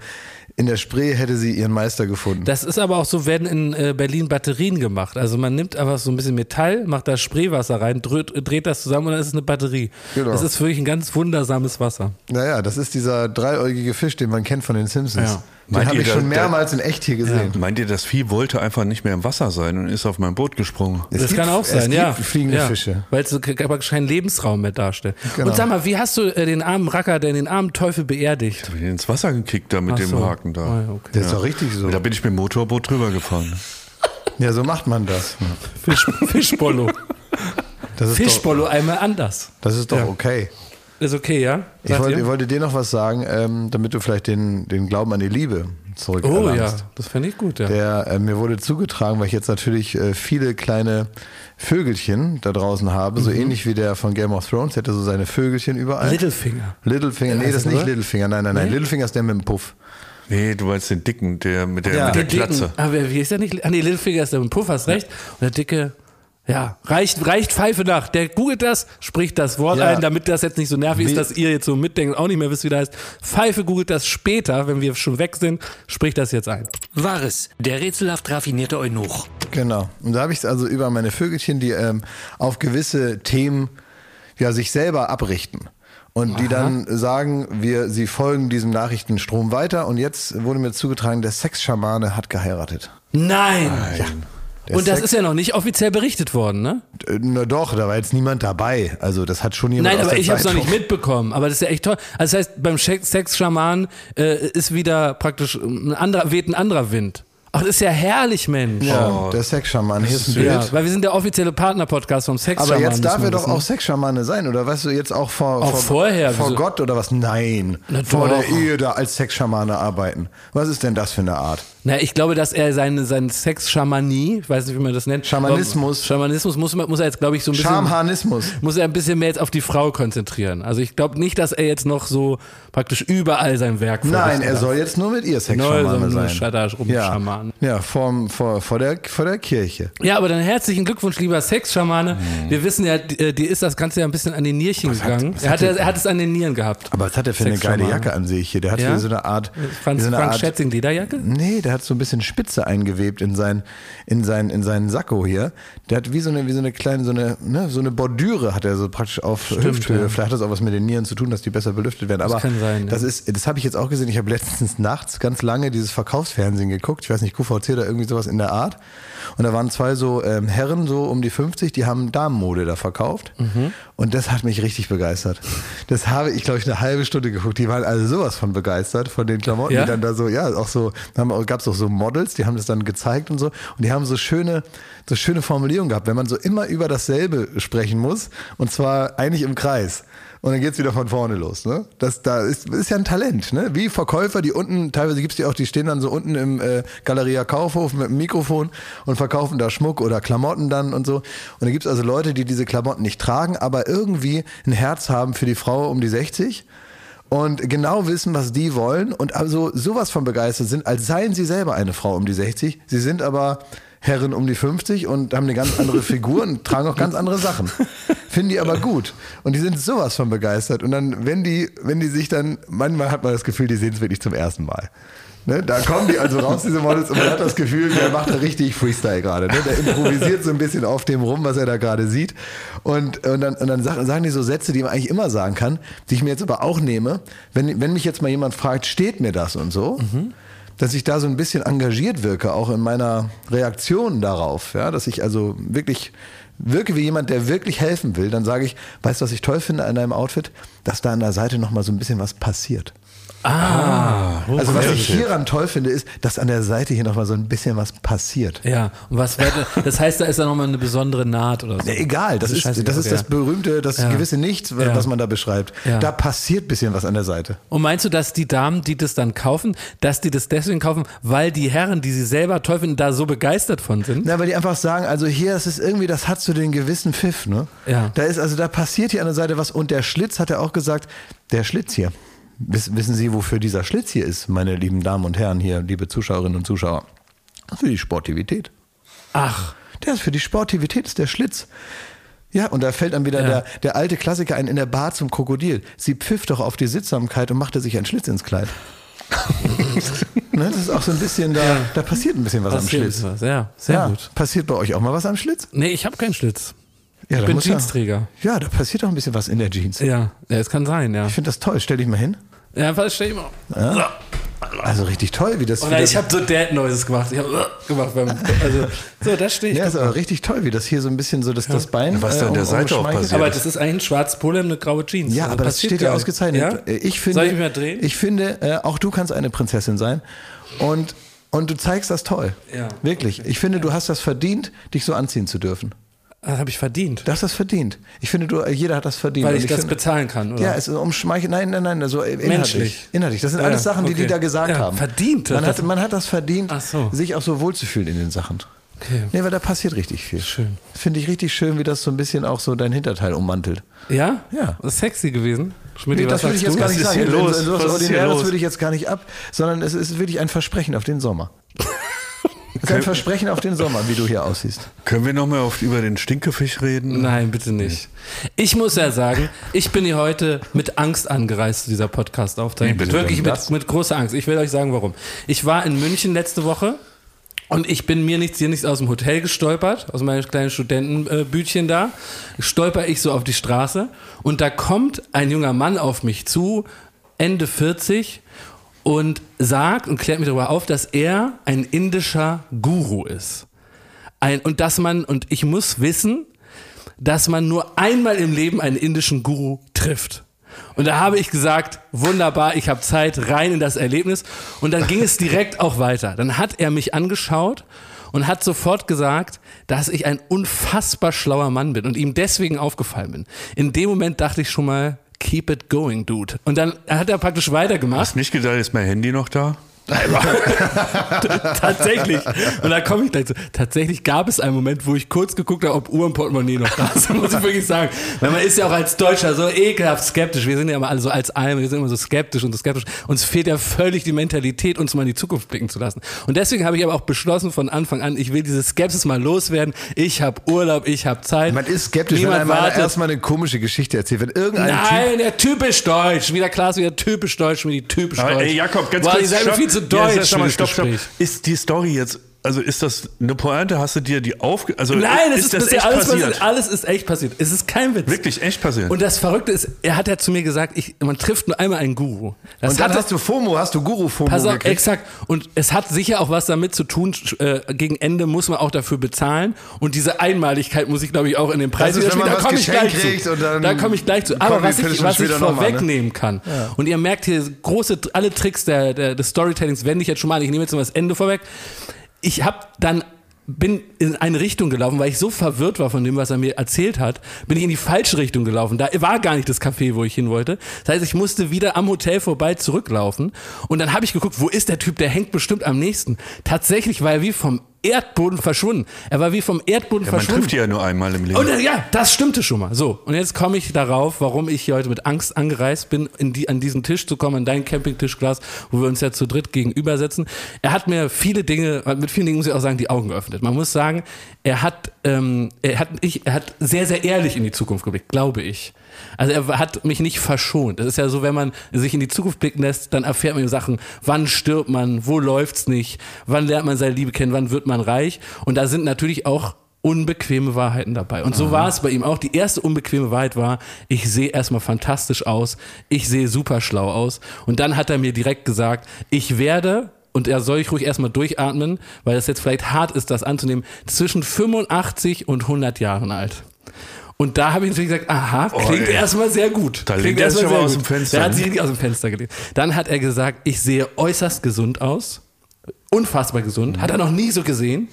in der Spree hätte sie ihren Meister gefunden. Das ist aber auch so, werden in äh, Berlin Batterien gemacht. Also man nimmt einfach so ein bisschen Metall, macht da Spreewasser rein, dreht, dreht das zusammen und dann ist es eine Batterie. Genau. Das ist wirklich ein ganz wundersames Wasser. naja, das ist dieser dreieugige Fisch, den man kennt von den Simpsons. Ja. Den Meint habe ihr, ich da- schon da- mehrmals in echt hier gesehen. Meint ihr, das Vieh wollte einfach nicht mehr im Wasser sein und ist auf mein Boot gesprungen? Es das gibt- kann auch es sein, gibt ja. fliegende ja. Fische. Weil es praktisch keinen Lebensraum mehr darstellt. Genau. Und sag mal, wie hast du äh, den armen Racker, der den armen Teufel beerdigt? Hab ich ihn ins Wasser gekickt da mit Ach dem so. Haken da. Ja, okay. Das ist doch richtig so. Da bin ich mit dem Motorboot drüber gefahren. Ja, so macht man das. Fisch, Fischbollo. Das ist doch, Fischbollo einmal anders. das ist doch Ja. okay. Ist okay, ja? Ich Sagt wollte, ich wollte dir noch was sagen, ähm, damit du vielleicht den, den Glauben an die Liebe zurück oh ja, das fände ich gut, ja. Der äh, mir wurde zugetragen, weil ich jetzt natürlich äh, viele kleine Vögelchen da draußen habe, Mhm. so ähnlich wie der von Game of Thrones, der hätte so seine Vögelchen überall. Littlefinger. Littlefinger, nee, heißt das ist nicht oder? Littlefinger, nein, nein, nein. Nee? Littlefinger ist der mit dem Puff. Nee, du meinst den dicken, der mit der, Ja. mit der Der dicken, Glatze. aber wie ist der nicht? Ah nee, Littlefinger ist der mit dem Puff, hast recht. Und der dicke, ja, reicht, reicht Pfeife nach. Der googelt das, spricht das Wort Ja. ein, damit das jetzt nicht so nervig ist, dass ihr jetzt so mitdenkt und auch nicht mehr wisst, wie das heißt. Pfeife googelt das später, wenn wir schon weg sind, spricht das jetzt ein. Wahres, der rätselhaft raffinierte Eunuch. Genau. Und da habe ich es also über meine Vögelchen, die ähm, auf gewisse Themen ja, sich selber abrichten. Und die dann sagen, wir, sie folgen diesem Nachrichtenstrom weiter. Und jetzt wurde mir zugetragen, der Sexschamane hat geheiratet. Nein! Der Und das Sex- ist ja noch nicht offiziell berichtet worden, ne? Äh, Na doch, da war jetzt niemand dabei. Also das hat schon jemand Nein, aber ich habe es noch nicht mitbekommen. Aber das ist ja echt toll. Also das heißt, beim Sex-Schaman äh, ist wieder praktisch ein anderer, weht ein anderer Wind. Ach, das ist ja herrlich, Mensch. Ja, der Sexschamane. Hier ist ein Bild. Ja, weil wir sind der offizielle Partner-Podcast vom Sex-Schaman. Aber jetzt darf er doch auch Sexschamane sein, oder weißt du, jetzt auch vor, Auch vor, vorher, vor? Gott oder was? Nein. Na vor doch. der Ehe da als Sexschamane arbeiten. Was ist denn das für eine Art? Na, ich glaube, dass er seine, seine Sex-Schamanie, ich weiß nicht, wie man das nennt. Schamanismus. Schamanismus muss, muss er jetzt, glaube ich, so ein bisschen. Schamhanismus. Muss er ein bisschen mehr jetzt auf die Frau konzentrieren. Also ich glaube nicht, dass er jetzt noch so praktisch überall sein Werk Nein, er darf. soll jetzt nur mit ihr Sexschamane sein. Rum ja, Schaman. ja vor, vor, vor, der, vor der Kirche. Ja, aber dann herzlichen Glückwunsch, lieber Sexschamane. Wir wissen ja, äh, dir ist das Ganze ja ein bisschen an den Nierchen gegangen. was er, hat hat, der- er hat es an den Nieren gehabt. Aber was hat er für eine geile. Jacke an sich hier? Der hat Ja? so eine Art. Franz, so eine Frank Art Schätzing Lederjacke? Nee, der hat so ein bisschen Spitze eingewebt in sein, in sein, in seinen Sakko hier. Der hat wie so eine, wie so eine kleine, so eine, ne, so eine Bordüre hat er so praktisch auf Hüfthöhe. ja. Vielleicht hat das auch was mit den Nieren zu tun, dass die besser belüftet werden. Aber kann sein, ja. das ist, das habe ich jetzt auch gesehen. Ich habe letztens nachts ganz lange dieses Verkaufsfernsehen geguckt. Ich weiß nicht, QVC oder irgendwie sowas in der Art. Und da waren zwei so ähm, Herren, so um die 50, die haben Damenmode da verkauft. Mhm. Und das hat mich richtig begeistert. Das habe ich, glaube ich, eine halbe Stunde geguckt. Die waren also sowas von begeistert von den Klamotten, Ja? die dann da so, ja, auch so, gab es auch so Models, die haben das dann gezeigt und so. Und die haben so schöne, so schöne Formulierungen gehabt, wenn man so immer über dasselbe sprechen muss. Und zwar eigentlich im Kreis. Und dann geht's wieder von vorne los. Ne? Das da ist, ist ja ein Talent. Ne? Wie Verkäufer, die unten, teilweise gibt's die auch, die stehen dann so unten im äh, Galeria Kaufhof mit dem Mikrofon und verkaufen da Schmuck oder Klamotten dann und so. Und da gibt's also Leute, die diese Klamotten nicht tragen, aber irgendwie ein Herz haben für die Frau um die 60 und genau wissen, was die wollen und also sowas von begeistert sind, als seien sie selber eine Frau um die 60. Sie sind aber Herren um die 50 und haben eine ganz andere Figur und tragen auch ganz andere Sachen. Finden die aber gut. Und die sind sowas von begeistert. Und dann, wenn die, wenn die sich dann, manchmal hat man das Gefühl, die sehen es wirklich zum ersten Mal. Ne, da kommen die also raus, diese Models, und man hat das Gefühl, der macht da richtig Freestyle gerade. Ne? Der improvisiert so ein bisschen auf dem rum, was er da gerade sieht. Und, und dann, und dann sagen, die so Sätze, die man eigentlich immer sagen kann, die ich mir jetzt aber auch nehme. Wenn, wenn mich jetzt mal jemand fragt, steht mir das und so, dass ich da so ein bisschen engagiert wirke, auch in meiner Reaktion darauf. Ja? Dass ich also wirklich wirke wie jemand, der wirklich helfen will, dann sage ich, weißt du, was ich toll finde an deinem Outfit? Dass da an der Seite noch mal so ein bisschen was passiert. Ah, Also was ich hieran toll finde, ist, dass an der Seite hier noch mal so ein bisschen was passiert. Ja, und was weiter, das heißt, da ist da nochmal eine besondere Naht oder so. Ja, egal, das, ist ist, das ist okay, das berühmte, das Ja. gewisse Nichts, Ja. was man da beschreibt. Da passiert ein bisschen was an der Seite. Und meinst du, dass die Damen, die das dann kaufen, dass die das deswegen kaufen, weil die Herren, die sie selber toll finden, da so begeistert von sind? Na, weil die einfach sagen, also hier, das ist irgendwie, das hat so den gewissen Pfiff, ne? Ja. Da ist, also da passiert hier an der Seite was und der Schlitz hat er auch gesagt, der Schlitz hier. Wiss, wissen Sie, wofür dieser Schlitz hier ist, meine lieben Damen und Herren hier, liebe Zuschauerinnen und Zuschauer? Für die Sportivität. Ach, Der ist für die Sportivität, ist der Schlitz. Ja, und da fällt dann wieder Ja. der, der alte Klassiker ein in der Bar zum Krokodil. Sie pfiff doch auf die Sittsamkeit und machte sich einen Schlitz ins Kleid. ne, das ist auch so ein bisschen, da, da passiert ein bisschen was am passiert Schlitz. was. Ja, sehr ja, gut. Passiert bei euch auch mal was am Schlitz? Nee, ich habe keinen Schlitz. Ja, Ich bin muss ja- Jeansträger. Ja, da passiert auch ein bisschen was in der Jeans. Ja, ja, es kann sein, ja. Ich finde das toll. Stell dich mal hin. Ja, was stell ich mal. Also richtig toll, wie das. Das ich habe so Dad Noises gemacht. Ich habe gemacht beim, also so, da stehe ich. ja, ist aber richtig toll, wie das hier so ein bisschen so das, das Bein. Was da an der um- Seite auch passiert. aber das ist eigentlich ein schwarzes Polo und eine graue Jeans. Ja, Also aber das steht ja ausgezeichnet. Ja? Ich finde, Soll ich mich mal drehen? Ich finde, äh, auch du kannst eine Prinzessin sein. Und, und du zeigst das toll. Ja. Wirklich. Ich finde, du hast das verdient, dich so anziehen zu dürfen. Das habe ich verdient. Du hast das verdient. Ich finde, du, äh, jeder hat das verdient. Weil Und ich das finde, bezahlen kann, oder? Ja, es ist umschmeichelt. Nein, nein, nein, also inhaltlich. Menschlich. Inhaltlich. Das sind Ja, alles Sachen, die okay. die da gesagt Ja, haben. verdient. Man Das- hat, man hat das verdient, so. sich auch so wohlzufühlen in den Sachen. Okay. Nee, weil da passiert richtig viel. Schön. Finde ich richtig schön, wie das so ein bisschen auch so dein Hinterteil ummantelt. Ja? Ja. Das ist sexy gewesen. Schmidt, Nee, das würde ich jetzt du? gar nicht ist sagen. hier los? Was was ist hier Ordinäres los? würde ich jetzt gar nicht ab, sondern es ist wirklich ein Versprechen auf den Sommer. Ist ein Versprechen auf den Sommer, wie du hier aussiehst. Können wir nochmal über den Stinkefisch reden? Nein, bitte nicht. Ich muss ja sagen, ich bin hier heute mit Angst angereist zu dieser Podcast-Aufzeichnung. Wie bitte Wirklich mit, mit großer Angst. Ich will euch sagen, warum. Ich war in München letzte Woche und ich bin mir nichts hier nichts aus dem Hotel gestolpert, aus meinem kleinen Studentenbütchen da. Stolper ich so auf die Straße und da kommt ein junger Mann auf mich zu, Ende 40 und sagt und klärt mich darüber auf, dass er ein indischer Guru ist. Ein, und dass man, und ich muss wissen, dass man nur einmal im Leben einen indischen Guru trifft. Und da habe ich gesagt, wunderbar, ich habe Zeit, rein in das Erlebnis. Und dann ging es direkt auch weiter. Dann hat er mich angeschaut und hat sofort gesagt, dass ich ein unfassbar schlauer Mann bin und ihm deswegen aufgefallen bin. In dem Moment dachte ich schon mal, keep it going, dude. Und dann hat er praktisch weitergemacht. Hast nicht gedacht, ist mein Handy noch da? tatsächlich. Und da komme ich gleich zu. Tatsächlich gab es einen Moment, wo ich kurz geguckt habe, ob Uhr und Portemonnaie noch da ist. Muss ich wirklich sagen. Weil man ist ja auch als Deutscher so ekelhaft skeptisch. Wir sind ja immer alle so als Alm, wir sind immer so skeptisch und so skeptisch. Uns fehlt ja völlig die Mentalität, uns mal in die Zukunft blicken zu lassen. Und deswegen habe ich aber auch beschlossen von Anfang an, ich will diese Skepsis mal loswerden. Ich habe Urlaub, ich habe Zeit. Man ist skeptisch, Niemand wenn einem erstmal eine komische Geschichte erzählt. Wenn irgendein Typ Nein, der typisch deutsch. Wieder Klaas, wieder typisch deutsch, wie die typisch Aber, deutsch. ey, Jakob, ganz Boah, kurz. Ja, deutsch für mal, stopp, stopp. Ist die Story jetzt, also ist das eine Pointe? Hast du dir die aufge... Also Nein, es ist, das echt alles passiert? passiert. Alles ist echt passiert. Es ist kein Witz. Wirklich echt passiert? Und das Verrückte ist, er hat ja zu mir gesagt, ich, man trifft nur einmal einen Guru. Das Und dann hat hast du FOMO, hast du Guru-FOMO Pass auf, gekriegt. exakt. Und es hat sicher auch was damit zu tun, äh, gegen Ende muss man auch dafür bezahlen. Und diese Einmaligkeit muss ich, glaube ich, auch in den Preis Das ist, wenn man Da komme ich gleich zu. Da komme ich gleich zu. Aber was ich, was ich ne? vorwegnehmen kann. Und ihr merkt hier, große, alle Tricks der, der, des Storytellings wende ich jetzt schon mal an. Ich nehme jetzt mal das Ende vorweg. Ich habe dann bin in eine Richtung gelaufen, weil ich so verwirrt war von dem, was er mir erzählt hat, bin ich in die falsche Richtung gelaufen. Da war gar nicht das Café, wo ich hin wollte. Das heißt, ich musste wieder am Hotel vorbei zurücklaufen. Und dann habe ich geguckt, wo ist der Typ, der hängt bestimmt am nächsten. Tatsächlich war er wie vom Erdboden verschwunden. Er war wie vom Erdboden Ja, man verschwunden. trifft die ja nur einmal im Leben. Und äh, ja, das stimmte schon mal. So, und jetzt komme ich darauf, warum ich hier heute mit Angst angereist bin, in die, an diesen Tisch zu kommen, an deinen Campingtischglas, wo wir uns ja zu dritt gegenüber sitzen. Er hat mir viele Dinge, mit vielen Dingen muss ich auch sagen, die Augen geöffnet. Man muss sagen, er hat, ähm, er hat, ich, er hat sehr, sehr ehrlich in die Zukunft geblickt, glaube ich. Also er hat mich nicht verschont. Es ist ja so, wenn man sich in die Zukunft blicken lässt, dann erfährt man Sachen, wann stirbt man, wo läuft's nicht, wann lernt man seine Liebe kennen, wann wird man reich. Und da sind natürlich auch unbequeme Wahrheiten dabei. Und so war es bei ihm auch. Die erste unbequeme Wahrheit war, ich sehe erstmal fantastisch aus, ich sehe super schlau aus. Und dann hat er mir direkt gesagt, ich werde und er soll ich ruhig erstmal durchatmen, weil das jetzt vielleicht hart ist, das anzunehmen, zwischen 85 und 100 Jahren alt. Und da habe ich natürlich gesagt, aha, klingt ey. erstmal sehr gut. Da klingt er erstmal sehr aus gut. dem Fenster, Der hat sich richtig aus dem Fenster gelehnt. Dann hat er gesagt, ich sehe äußerst gesund aus. Unfassbar gesund. Hat er noch nie so gesehen.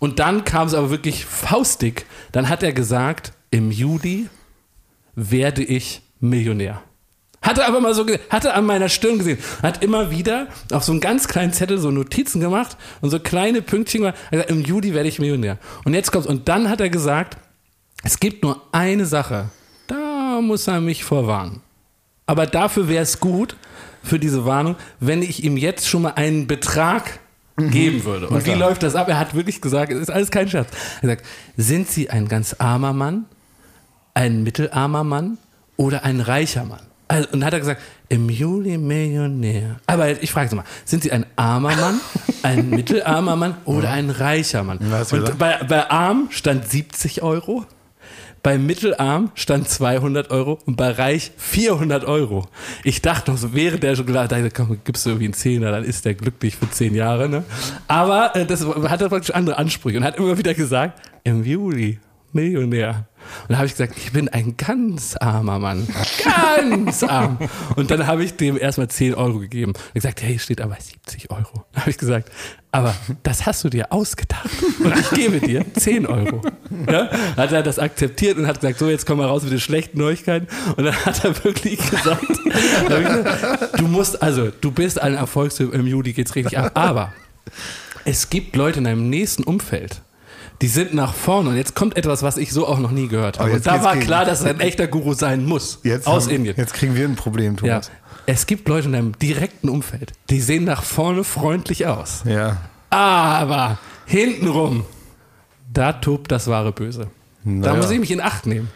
Und dann kam es aber wirklich faustig. Dann hat er gesagt, im Juli werde ich Millionär. Hatte aber mal so, hatte an meiner Stirn gesehen. Hat immer wieder auf so einen ganz kleinen Zettel so Notizen gemacht und so kleine Pünktchen gemacht. Hat gesagt, Im Juli werde ich Millionär. Und jetzt kommt's. Und dann hat er gesagt, es gibt nur eine Sache. Da muss er mich vorwarnen. Aber dafür wäre es gut, für diese Warnung, wenn ich ihm jetzt schon mal einen Betrag geben würde. Und wie läuft das ab? Er hat wirklich gesagt, es ist alles kein Scherz. Er sagt, sind Sie ein ganz armer Mann, ein mittelarmer Mann oder ein reicher Mann? Also, und dann hat er gesagt, im Juli Millionär. Aber ich frage Sie mal, sind Sie ein armer Mann, ein mittelarmer Mann oder ein reicher Mann? Und bei, bei arm stand 70 Euro. Bei Mittelarm stand 200 Euro und bei Reich 400 Euro. Ich dachte noch so, wäre der schon klar, dachte, gibst du irgendwie einen Zehner, dann ist der glücklich für zehn Jahre. Ne? Aber äh, das hat er praktisch andere Ansprüche und hat immer wieder gesagt, im Juli Millionär. Und da habe ich gesagt, ich bin ein ganz armer Mann. Ganz arm. Und dann habe ich dem erstmal 10 Euro gegeben. Und gesagt, hey, steht aber 70 Euro. Da habe ich gesagt, aber das hast du dir ausgedacht. Und ich gebe dir 10 Euro. Ja? Hat er das akzeptiert und hat gesagt, so, jetzt komm mal raus mit den schlechten Neuigkeiten. Und dann hat er wirklich gesagt, gesagt du musst, also, du bist ein Erfolgstyp, im Juli geht's richtig ab. Aber es gibt Leute in deinem nächsten Umfeld, die sind nach vorne. Und jetzt kommt etwas, was ich so auch noch nie gehört habe. Oh, Und da war gegen- klar, dass er ein echter Guru sein muss. Jetzt aus haben- Indien. Jetzt kriegen wir ein Problem, Ja. Thomas. Es gibt Leute in deinem direkten Umfeld, die sehen nach vorne freundlich aus. Ja. Aber hintenrum, da tobt das wahre Böse. Da Naja. muss ich mich in Acht nehmen.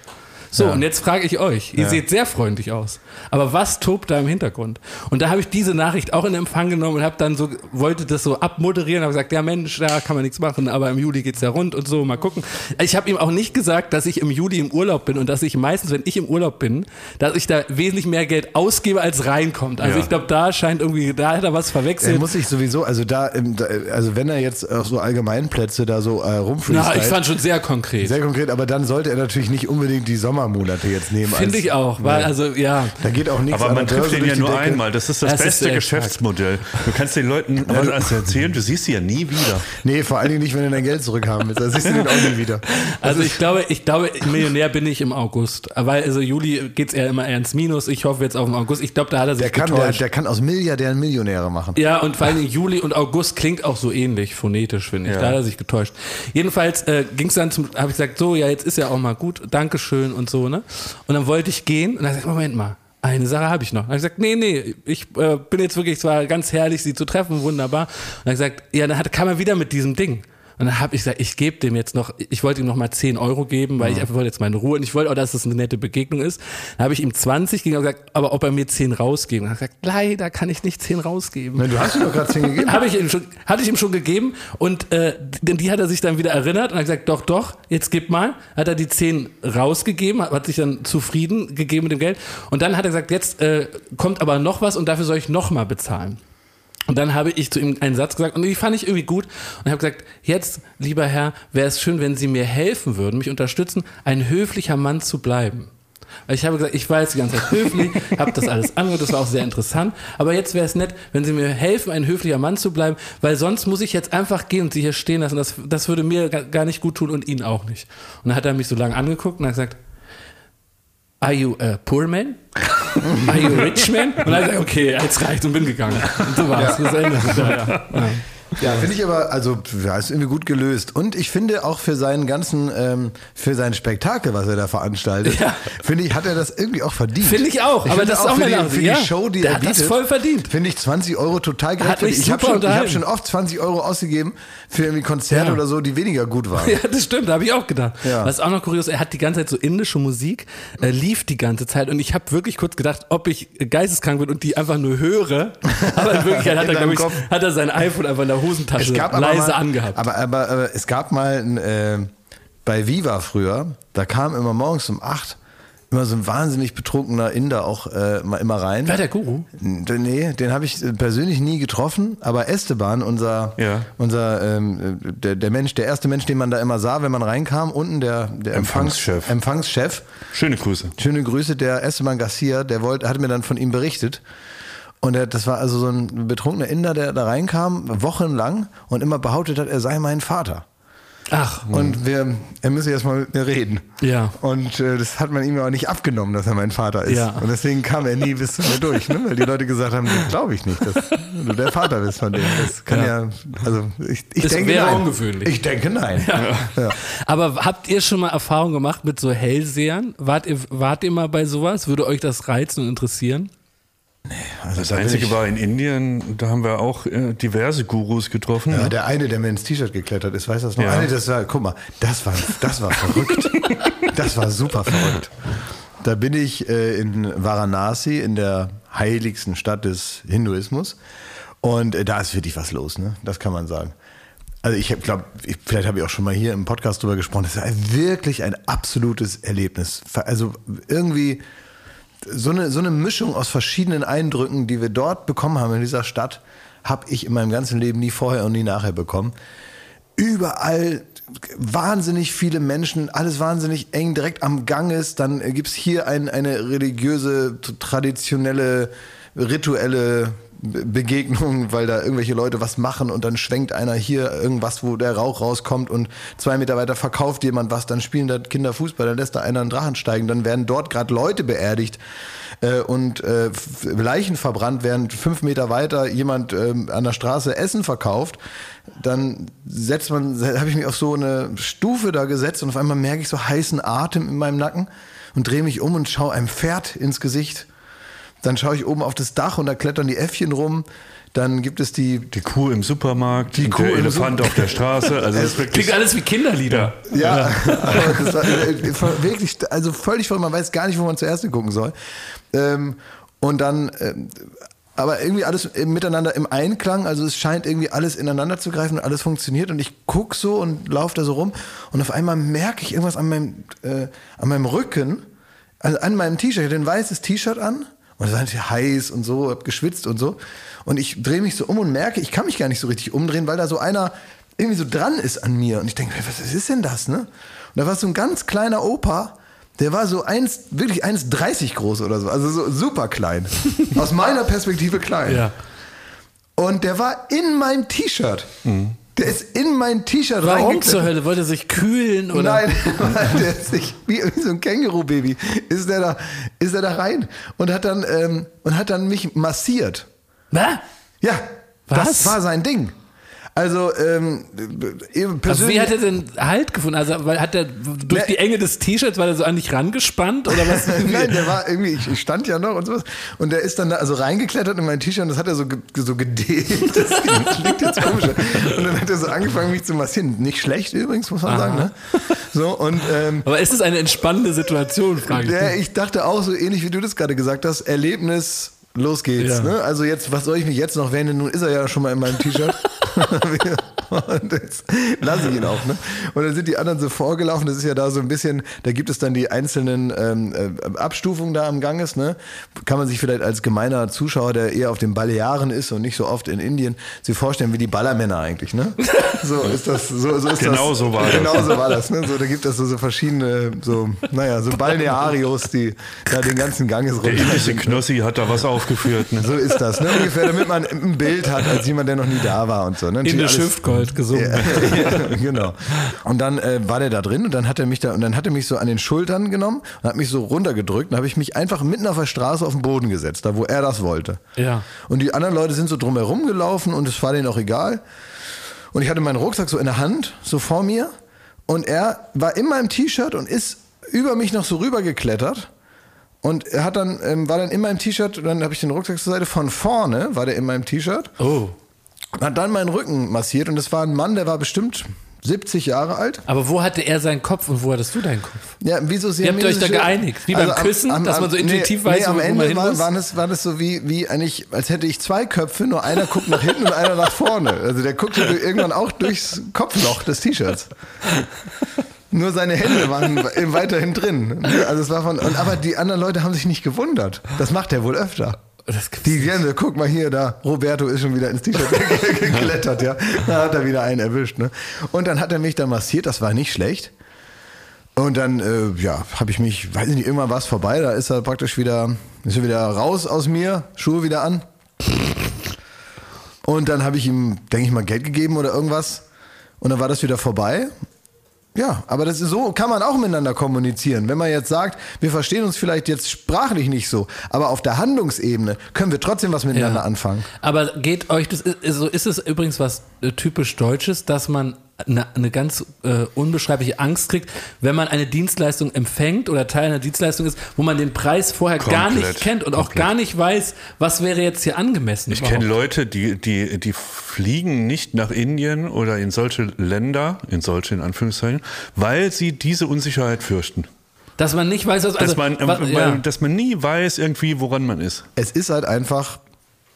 So, Ja. und jetzt frage ich euch, ihr Ja. seht sehr freundlich aus, aber was tobt da im Hintergrund? Und da habe ich diese Nachricht auch in Empfang genommen und habe dann so, wollte das so abmoderieren, habe gesagt, ja Mensch, da kann man nichts machen, aber im Juli geht's ja rund und so, mal gucken. Ich habe ihm auch nicht gesagt, dass ich im Juli im Urlaub bin und dass ich meistens, wenn ich im Urlaub bin, dass ich da wesentlich mehr Geld ausgebe, als reinkommt. Also Ja. ich glaube, da scheint irgendwie, da hat er was Er verwechselt. muss sich sowieso, also da, im- da, also wenn er jetzt auch so Allgemeinplätze da so äh, Na, ich fand schon sehr konkret. sehr konkret, aber dann sollte er natürlich nicht unbedingt die Sommermonate jetzt nehmen. Finde ich auch, weil Nee. also ja, Da geht auch nichts Aber an man trifft ihn ja nur Decke. einmal. Das ist das, Das ist beste sehr Geschäftsmodell. Du kannst den Leuten etwas erzählen, du siehst sie ja nie wieder. Nee, vor allen Dingen nicht, wenn du dein Geld zurückhaben willst. Da siehst du den auch nie wieder. Also ich glaube, ich glaube, Millionär bin ich im August. Weil also Juli geht's eher immer eher ins Minus. Ich hoffe jetzt auf den August. Ich glaube, da hat er sich Der kann, der, getäuscht. der kann aus Milliardären Millionäre machen. ja, und vor allem Juli und August klingt auch so ähnlich, phonetisch, finde ich. Ja. Da hat er sich getäuscht. Jedenfalls äh, ging es dann zum, habe ich gesagt, so, ja, jetzt ist ja auch mal gut, Dankeschön und so, ne? Und dann wollte ich gehen und dann gesagt, Moment mal, eine Sache habe ich noch. Dann habe ich gesagt, nee, nee, ich äh, bin jetzt wirklich, es war ganz herrlich, sie zu treffen, wunderbar. Und dann ich gesagt, ja, dann hat, kam er wieder mit diesem Ding. Und dann habe ich gesagt, ich gebe dem jetzt noch, ich wollte ihm noch mal 10 Euro geben, weil ich einfach wollte jetzt meine Ruhe und ich wollte auch, dass es eine nette Begegnung ist. Dann habe ich ihm 20 gegeben und gesagt, aber ob er mir 10 rausgeben. Hat er gesagt, leider kann ich nicht 10 rausgeben. Nein, du hast ihm doch gerade 10 gegeben. Habe ich ihm schon, hatte ich ihm schon gegeben und äh, die, die hat er sich dann wieder erinnert und hat gesagt, doch, doch, jetzt gib mal. Hat er die 10 rausgegeben, hat, hat sich dann zufrieden gegeben mit dem Geld und dann hat er gesagt, jetzt äh, kommt aber noch was und dafür soll ich noch mal bezahlen. Und dann habe ich zu ihm einen Satz gesagt und die fand ich irgendwie gut und habe gesagt, jetzt, lieber Herr, wäre es schön, wenn Sie mir helfen würden, mich unterstützen, ein höflicher Mann zu bleiben. Weil ich habe gesagt, ich war jetzt die ganze Zeit höflich, habe das alles angehört, das war auch sehr interessant. Aber jetzt wäre es nett, wenn Sie mir helfen, ein höflicher Mann zu bleiben, weil sonst muss ich jetzt einfach gehen und Sie hier stehen lassen. Das, das würde mir ga- gar nicht gut tun und Ihnen auch nicht. Und dann hat er mich so lange angeguckt und hat gesagt, Are you a poor man? Are you a rich man? Und dann er gesagt, okay, jetzt reicht und bin gegangen. Und so war es. Das Ende. Ja, ja. Ja. Finde ich aber, also, ja, ist irgendwie gut gelöst. Und ich finde auch für seinen ganzen, ähm, für sein Spektakel, was er da veranstaltet, Ja. finde ich, hat er das irgendwie auch verdient. Finde ich auch, aber finde das ist auch für, die, für die ja. Show, die Der er hat das bietet, voll verdient. Finde ich 20 Euro total gerechtfertigt. Ich habe schon, ich hab schon oft 20 Euro ausgegeben für irgendwie Konzerte Ja. oder so, die weniger gut waren. Ja, das stimmt, da habe ich auch gedacht. Was auch noch kurios, er hat die ganze Zeit so indische Musik, äh, lief die ganze Zeit und ich habe wirklich kurz gedacht, ob ich geisteskrank bin und die einfach nur höre. Aber in Wirklichkeit hat In er, deinem ich, hat er sein iPhone einfach in der Hosentasche leise mal, angehabt. Aber, aber, aber es gab mal ein, äh, bei Viva früher, da kam immer morgens um 8 immer so ein wahnsinnig betrunkener Inder auch äh, mal immer rein. War der Guru? Nee, den habe ich äh, persönlich nie getroffen, aber Esteban, unser, Ja. unser ähm, der, der Mensch, der erste Mensch, den man da immer sah, wenn man reinkam, unten der, der Empfangschef. Empfangschef. Schöne Grüße. Schöne Grüße, der Esteban Garcia, der wollte, hat mir dann von ihm berichtet. Und er, das war also so ein betrunkener Inder, der da reinkam, wochenlang und immer behauptet hat, er sei mein Vater. Ach, Und wir, er müsse jetzt mal mit mir reden. Ja. Und äh, das hat man ihm auch nicht abgenommen, dass er mein Vater ist. Ja. Und deswegen kam er nie bis zu mir durch, ne? weil die Leute gesagt haben, das glaube ich nicht, dass du der Vater bist von dem. Das kann ja, also ich, ich Das denke wäre nein. ungewöhnlich. Ich denke nein. Ja. Aber habt ihr schon mal Erfahrung gemacht mit so Hellsehern? Wart ihr, wart ihr mal bei sowas? Würde euch das reizen und interessieren? Also Das Einzige war in Indien, da haben wir auch äh, diverse Gurus getroffen. Ja, der eine, der mir ins T-Shirt geklettert ist, weiß das noch? Ja. Ah, nee, das war, guck mal, das war, das war verrückt. das war super verrückt. Da bin ich äh, in Varanasi, in der heiligsten Stadt des Hinduismus. Und äh, da ist wirklich was los, ne? Das kann man sagen. Also ich glaube, vielleicht habe ich auch schon mal hier im Podcast drüber gesprochen. Das ist wirklich ein absolutes Erlebnis. Also irgendwie so eine, so eine Mischung aus verschiedenen Eindrücken, die wir dort bekommen haben in dieser Stadt, habe ich in meinem ganzen Leben nie vorher und nie nachher bekommen. Überall wahnsinnig viele Menschen, alles wahnsinnig eng direkt am Gang ist. Dann gibt es hier ein, eine religiöse, traditionelle, rituelle Be- Begegnung, weil da irgendwelche Leute was machen und dann schwenkt einer hier irgendwas, wo der Rauch rauskommt und zwei Meter weiter verkauft jemand was, dann spielen da Kinder Fußball, dann lässt da einer einen Drachen steigen, dann werden dort gerade Leute beerdigt äh, und äh, Leichen verbrannt, während fünf Meter weiter jemand ähm, an der Straße Essen verkauft. Dann setzt man, habe ich mich auf so eine Stufe da gesetzt und auf einmal merke ich so heißen Atem in meinem Nacken und drehe mich um und schaue einem Pferd ins Gesicht. Dann schaue ich oben auf das Dach und da klettern die Äffchen rum. Dann gibt es die, Die Kuh im Supermarkt, Die Kuh der im Elefant Sup- auf der Straße. Also das ist Klingt wirklich alles wie Kinderlieder. Ja, aber das war äh, wirklich, also völlig voll, man weiß gar nicht, wo man zuerst gucken soll. Ähm, und dann, ähm, aber irgendwie alles miteinander im Einklang, also es scheint irgendwie alles ineinander zu greifen und alles funktioniert und ich guck so und laufe da so rum und auf einmal merke ich irgendwas an meinem, äh, an meinem Rücken, also an meinem T-Shirt, ich hatte ein weißes T-Shirt an und es war heiß und so, hab geschwitzt und so und ich drehe mich so um und merke, ich kann mich gar nicht so richtig umdrehen, weil da so einer irgendwie so dran ist an mir und ich denke, was ist denn das, ne? Und da war so ein ganz kleiner Opa, der war so eins, wirklich 1,30 groß oder so, also so super klein. Aus meiner Perspektive klein. Ja. Und der war in meinem T-Shirt. Der ist in mein T-Shirt Warum reingeklettert. zur Hölle? Wollte er sich kühlen oder? Nein, der ist sich, wie, wie so ein Känguru-Baby, ist der da, ist er da rein und hat dann, ähm, und hat dann mich massiert. Na? Ja, Was? das war sein Ding. Also, ähm, eben Also persönlich. wie hat er denn Halt gefunden? Also weil hat er durch Ne- die Enge des T-Shirts war er so an dich rangespannt oder was? Nein, der war irgendwie, ich, ich stand ja noch und sowas. Und der ist dann da also reingeklettert in mein T-Shirt und das hat er so, so gedehnt. Das klingt jetzt komisch. Und dann hat er so angefangen, mich zu massieren. Nicht schlecht übrigens, muss man sagen. Ne? So, und ähm, Aber ist es eine entspannende Situation, frage ich. der, mich. ich dachte auch so ähnlich wie du das gerade gesagt hast, Erlebnis, los geht's. Ja. Ne? Also jetzt, was soll ich mich jetzt noch wenden? Nun ist er ja schon mal in meinem T-Shirt. und jetzt lasse ich ihn auch, ne? Und dann sind die anderen so vorgelaufen, das ist ja da so ein bisschen, da gibt es dann die einzelnen ähm, äh, Abstufungen da am Ganges, ne? Kann man sich vielleicht als gemeiner Zuschauer, der eher auf den Balearen ist und nicht so oft in Indien, sich vorstellen wie die Ballermänner eigentlich, ne? So ist das, so, so ist Genau das. so war das. Genau so war das, ne? So, da gibt es so, so verschiedene, so, naja, so Balnearios, die da den ganzen Ganges Der runter indische sind, ne? Knossi hat da was aufgeführt. Ne? So ist das, ne? Ungefähr, damit man ein Bild hat, als jemand, der noch nie da war und so. Ne? In der Schiffgold gesungen. ja, genau. Und dann äh, war der da drin und dann hat er mich da und dann hat er mich so an den Schultern genommen und hat mich so runtergedrückt. Dann habe ich mich einfach mitten auf der Straße auf den Boden gesetzt, da wo er das wollte. Ja. Und die anderen Leute sind so drumherum gelaufen und es war denen auch egal. Und ich hatte meinen Rucksack so in der Hand, so vor mir. Und er war in meinem T-Shirt und ist über mich noch so rüber geklettert. Und er hat dann, ähm, war dann in meinem T-Shirt, und dann habe ich den Rucksack zur Seite. Von vorne war der in meinem T-Shirt. Oh. Hat dann meinen Rücken massiert und es war ein Mann, der war bestimmt 70 Jahre alt. Aber wo hatte er seinen Kopf und wo hattest du deinen Kopf? Ja, wie so Wie habt ihr euch da geeinigt? Wie beim Küssen, dass man so intuitiv weiß, nee, am wo- wo man Ende hin war, muss? waren es, war das so wie, wie eigentlich, als hätte ich zwei Köpfe, nur einer guckt nach hinten und einer nach vorne. Also der guckte irgendwann auch durchs Kopfloch des T-Shirts. Nur seine Hände waren weiterhin drin. Also es war von, und, aber die anderen Leute haben sich nicht gewundert. Das macht er wohl öfter. Die Gänse, guck mal hier, da, Roberto ist schon wieder ins T-Shirt geklettert, ja. Da hat er wieder einen erwischt, ne. Und dann hat er mich da massiert, das war nicht schlecht. Und dann, äh, ja, habe ich mich, weiß ich nicht, irgendwann war es vorbei, da ist er praktisch wieder, ist er wieder raus aus mir, Schuhe wieder an. Und dann habe ich ihm, denke ich mal, Geld gegeben oder irgendwas. Und dann war das wieder vorbei. Ja, aber das ist so kann man auch miteinander kommunizieren. Wenn man jetzt sagt, wir verstehen uns vielleicht jetzt sprachlich nicht so, aber auf der Handlungsebene können wir trotzdem was miteinander Ja. anfangen. Aber geht euch das, so ist es übrigens was äh, typisch Deutsches, dass man eine, eine ganz äh, unbeschreibliche Angst kriegt, wenn man eine Dienstleistung empfängt oder Teil einer Dienstleistung ist, wo man den Preis vorher gar Komplett. nicht kennt und auch Komplett. gar nicht weiß, was wäre jetzt hier angemessen. Ich überhaupt. kenne Leute, die, die, die fliegen nicht nach Indien oder in solche Länder, in solche in Anführungszeichen, weil sie diese Unsicherheit fürchten. Dass man nicht weiß, was, also, dass, man, was, ja. dass man nie weiß irgendwie, woran man ist. Es ist halt einfach,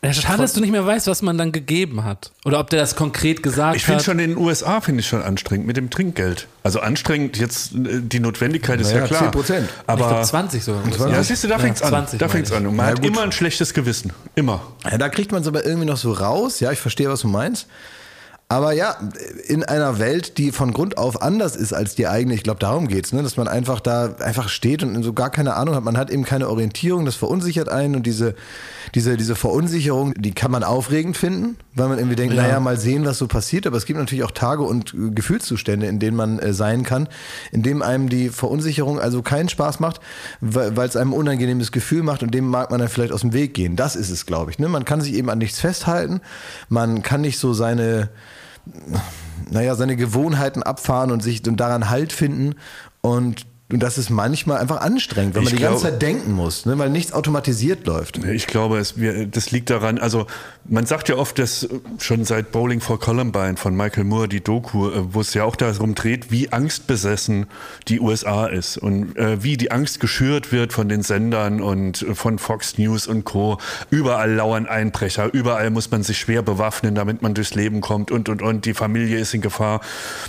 Ja, schade, dass du nicht mehr weißt, was man dann gegeben hat. Oder ob der das konkret gesagt Ich finde hat. schon in den USA finde ich schon anstrengend mit dem Trinkgeld. Also anstrengend jetzt äh, die Notwendigkeit ist Naja, ja klar. 10%. ich Aber glaube 20 sogar. ja, siehst du, da Ja, fängt's an. 20 Da fängt's ich. an. Und man Na hat gut. immer ein schlechtes Gewissen. Immer. ja, da kriegt man es aber irgendwie noch so raus. Ja, ich verstehe, was du meinst. Aber ja, in einer Welt, die von Grund auf anders ist als die eigene, ich glaube, darum geht's, ne? dass man einfach da einfach steht und so gar keine Ahnung hat. Man hat eben keine Orientierung, das verunsichert einen und diese, diese, diese Verunsicherung, die kann man aufregend finden, weil man irgendwie denkt, Ja. naja, mal sehen, was so passiert. Aber es gibt natürlich auch Tage und äh, Gefühlszustände, in denen man äh, sein kann, in dem einem die Verunsicherung also keinen Spaß macht, weil weil es einem ein unangenehmes Gefühl macht und dem mag man dann vielleicht aus dem Weg gehen. Das ist es, glaube ich. Ne? Man kann sich eben an nichts festhalten, man kann nicht so seine naja, seine Gewohnheiten abfahren und sich und daran Halt finden. Und, und das ist manchmal einfach anstrengend, wenn man Ich die ganze glaube- Zeit denken muss, ne? weil nichts automatisiert läuft. Ich glaube, es, wir, das liegt daran, also man sagt ja oft, dass schon seit Bowling for Columbine von Michael Moore, die Doku, äh, wo es ja auch darum dreht, wie angstbesessen die USA ist und äh, wie die Angst geschürt wird von den Sendern und äh, von Fox News und Co. Überall lauern Einbrecher, überall muss man sich schwer bewaffnen, damit man durchs Leben kommt und, und, und, die Familie ist in Gefahr.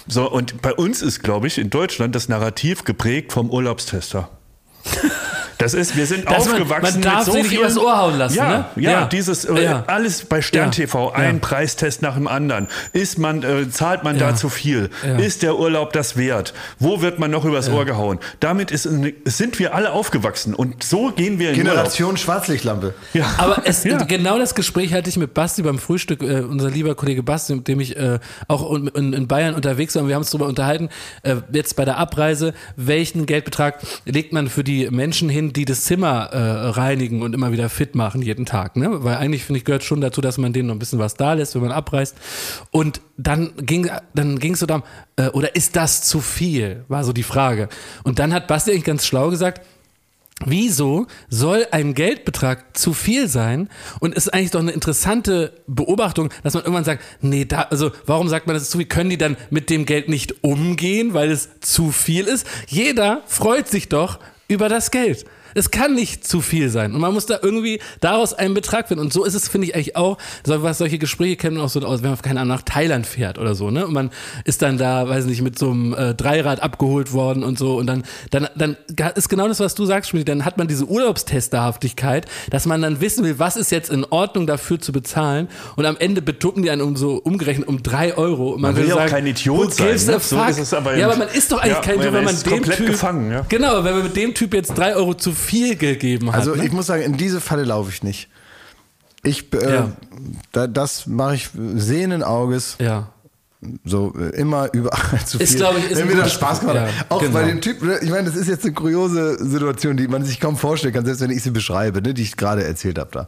So, und bei uns ist, glaube ich, in Deutschland das Narrativ geprägt vom Urlaubstester. Das ist, wir sind Dass man- aufgewachsen man darf mit so vielen- übers Ohr hauen lassen, ja, ne? Ja, Ja. dieses äh, Ja. alles bei Stern Ja. TV, ein Ja. Preistest nach dem anderen. Ist man, äh, zahlt man Ja. da zu viel? Ja. Ist der Urlaub das wert? Wo wird man noch übers Ohr gehauen? Damit ist, sind wir alle aufgewachsen und so gehen wir in Generation Schwarzlichtlampe. Urlaub. Ja. Aber es, ja. genau das Gespräch hatte ich mit Basti beim Frühstück, äh, unser lieber Kollege Basti, mit dem ich äh, auch in, in, in Bayern unterwegs war und wir haben uns darüber unterhalten, äh, jetzt bei der Abreise, welchen Geldbetrag legt man für die Menschen hin, die das Zimmer äh, reinigen und immer wieder fit machen jeden Tag, ne? Weil eigentlich, finde ich, gehört schon dazu, dass man denen noch ein bisschen was da lässt, wenn man abreist. Und dann ging dann ging es so darum, äh, oder ist das zu viel, war so die Frage. Und dann hat Basti eigentlich ganz schlau gesagt, Wieso soll ein Geldbetrag zu viel sein? Und es ist eigentlich doch eine interessante Beobachtung, dass man irgendwann sagt, nee, da, also warum sagt man das ist zu viel? Können die dann mit dem Geld nicht umgehen, weil es zu viel ist? Jeder freut sich doch über das Geld. Es kann nicht zu viel sein. Und man muss da irgendwie daraus einen Betrag finden. Und so ist es, finde ich, eigentlich auch, so, was solche Gespräche kennen auch so aus, wenn man, keine Ahnung, nach Thailand fährt oder so, ne? Und man ist dann da, weiß nicht, mit so einem äh, Dreirad abgeholt worden und so. Und dann, dann, dann ist genau das, was du sagst, Schmidt, dann hat man diese Urlaubstesterhaftigkeit, dass man dann wissen will, was ist jetzt in Ordnung dafür zu bezahlen. Und am Ende betucken die einen um so umgerechnet um drei Euro. Und Man will will ja auch kein Idiot sein, ne? So ist es aber ja, aber man ist doch eigentlich Ja, kein man Idiot, wenn man dem Typ, gefangen, ja. Genau, wenn man mit dem Typ jetzt drei Euro zu viel gegeben hat. Also ne? ich muss sagen, in diese Falle laufe ich nicht. Ich, äh, Ja. da, das mache ich sehenden Auges. ja. So äh, immer überall zu viel. Ist, glaub ich, ist Wenn mir das Spaß gemacht ja, Auch genau. bei den Typen, ne, ich meine, das ist jetzt eine kuriose Situation, die man sich kaum vorstellen kann, selbst wenn ich sie beschreibe, ne, die ich gerade erzählt habe da.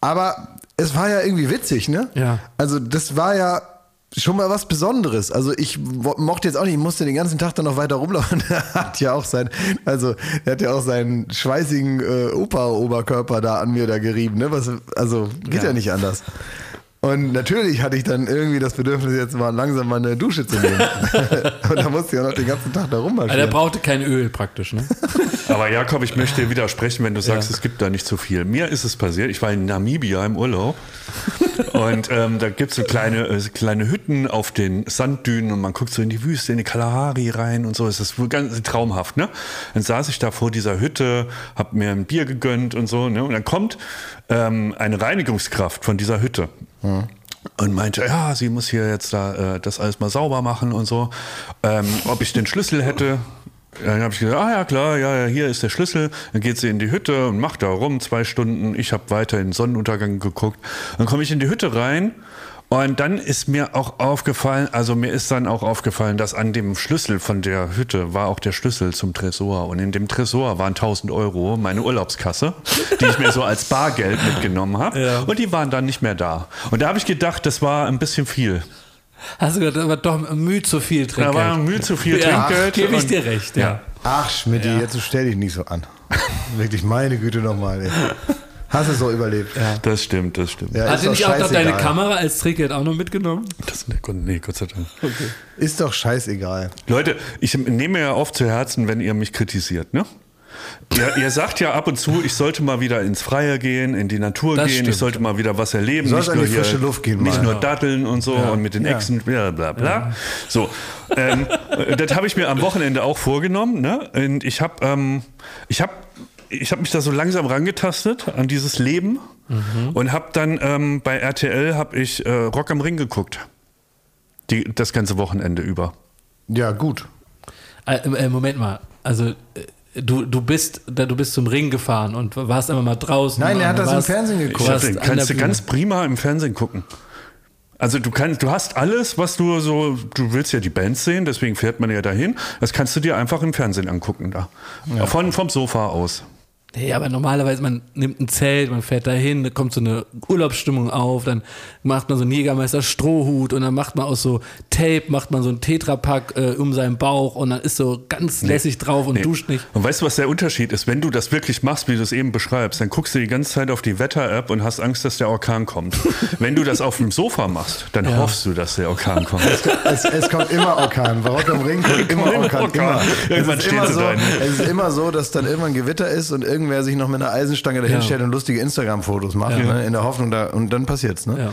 Aber es war ja irgendwie witzig, ne? Ja. Also das war ja schon mal was Besonderes. Also ich mochte jetzt auch nicht, ich musste den ganzen Tag dann noch weiter rumlaufen. Er hat ja auch sein, also er hat ja auch seinen schweißigen äh, Opa-Oberkörper da an mir da gerieben, ne? Was, also geht ja. Ja. nicht anders. Und natürlich hatte ich dann irgendwie das Bedürfnis, jetzt mal langsam mal eine Dusche zu nehmen. Und da musste ich auch noch den ganzen Tag da Aber der rummarschieren. brauchte kein Öl praktisch, ne? Aber Jakob, ich möchte dir widersprechen, wenn du sagst, es gibt da nicht so viel. Mir ist es passiert, ich war in Namibia im Urlaub und ähm, da gibt es so kleine, äh, kleine Hütten auf den Sanddünen und man guckt so in die Wüste, in die Kalahari rein und so. Es ist wohl ganz traumhaft, ne? Dann saß ich da vor dieser Hütte, hab mir ein Bier gegönnt und so, ne? Und dann kommt ähm, eine Reinigungskraft von dieser Hütte. Und meinte, ja, sie muss hier jetzt da äh, das alles mal sauber machen und so. Ähm, ob ich den Schlüssel hätte. Dann habe ich gesagt, ah ja klar, ja, ja, hier ist der Schlüssel. Dann geht sie in die Hütte und macht da rum zwei Stunden. Ich habe weiter in den Sonnenuntergang geguckt. Dann komme ich in die Hütte rein und dann ist mir auch aufgefallen, also mir ist dann auch aufgefallen, dass an dem Schlüssel von der Hütte war auch der Schlüssel zum Tresor. Und in dem Tresor waren 1000 Euro, meine Urlaubskasse, die ich mir so als Bargeld mitgenommen habe. Und die waren dann nicht mehr da. Und da habe ich gedacht, das war ein bisschen viel. Hast du gesagt, aber doch Mühe zu viel Da Trinkgeld. war Mühe zu viel ja, Trinkgeld. gebe ich dir recht, ja. Ach, Schmidt, jetzt stell dich nicht so an. Wirklich, meine Güte nochmal. Hast du es so überlebt? Ja. Das stimmt, das stimmt. Ja, ihr doch nicht auch noch deine. Kamera als Trinkgeld auch noch mitgenommen? Das, nee, Gott sei Dank. Ist doch scheißegal. Leute, ich nehme ja oft zu Herzen, wenn ihr mich kritisiert, ne? Ihr, ihr sagt ja ab und zu, ich sollte mal wieder ins Freie gehen, in die Natur Das gehen, stimmt. ich sollte mal wieder was erleben. Du nicht nur hier, frische Luft gehen Nicht nur datteln und so und mit den Echsen, bla bla bla. So, ähm, das habe ich mir am Wochenende auch vorgenommen. Ne? Und ich habe ähm, ich hab, ich hab mich da so langsam rangetastet an dieses Leben und habe dann ähm, bei RTL habe ich äh, Rock am Ring geguckt. Die, das ganze Wochenende über. Ja, gut. Äh, äh, Moment mal, also äh, du, du, bist, da- du bist zum Ring gefahren und warst einfach mal draußen. Nein, er hat das im warst- Fernsehen geguckt. An kannst du ganz prima im Fernsehen gucken. Also du kannst, du hast alles, was du so, du willst ja die Bands sehen, deswegen fährt man ja dahin. Das kannst du dir einfach im Fernsehen angucken da. Von, vom Sofa aus. Nee, aber normalerweise, man nimmt ein Zelt, man fährt dahin, da kommt so eine Urlaubsstimmung auf, dann macht man so einen Jägermeister Strohhut und dann macht man aus so Tape, macht man so einen Tetrapack äh, um seinen Bauch und dann ist so ganz lässig drauf und Nee. duscht nicht. Und weißt du, was der Unterschied ist? Wenn du das wirklich machst, wie du es eben beschreibst, dann guckst du die ganze Zeit auf die Wetter-App und hast Angst, dass der Orkan kommt. Wenn du das auf dem Sofa machst, dann hoffst du, dass der Orkan kommt. Es, es kommt immer Orkan. Bei Rock am Ring kommt immer Orkan. Orkan. Immer. Irgendwann es, ist immer so, es ist immer so, dass dann irgendwann Gewitter ist und irgendwer sich noch mit einer Eisenstange dahin Ja. stellt und lustige Instagram-Fotos macht, ne, in der Hoffnung, da, und dann passiert's. Ne? Ja.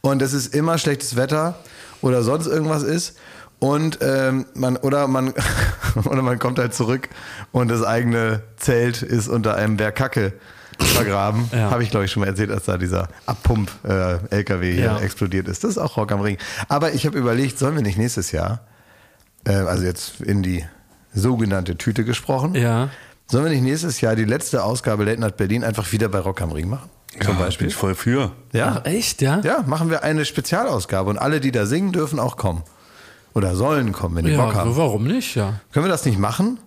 Und es ist immer schlechtes Wetter oder sonst irgendwas ist. Und ähm, man oder man oder man kommt halt zurück und das eigene Zelt ist unter einem Berg Kacke vergraben. Ja. Habe ich glaube ich schon mal erzählt, als da dieser Abpump-LKW hier Ja. explodiert ist. Das ist auch Rock am Ring. Aber ich habe überlegt, sollen wir nicht nächstes Jahr, äh, also jetzt in die sogenannte Tüte gesprochen, Ja. Sollen wir nicht nächstes Jahr die letzte Ausgabe Late Night Berlin einfach wieder bei Rock am Ring machen? Zum Ja, Beispiel. Bin ich voll für. Ja. Ach, echt, ja? Ja, machen wir eine Spezialausgabe und alle, die da singen, dürfen auch kommen. Oder sollen kommen, wenn die Ja, Bock haben. warum nicht, ja. Können wir das nicht machen?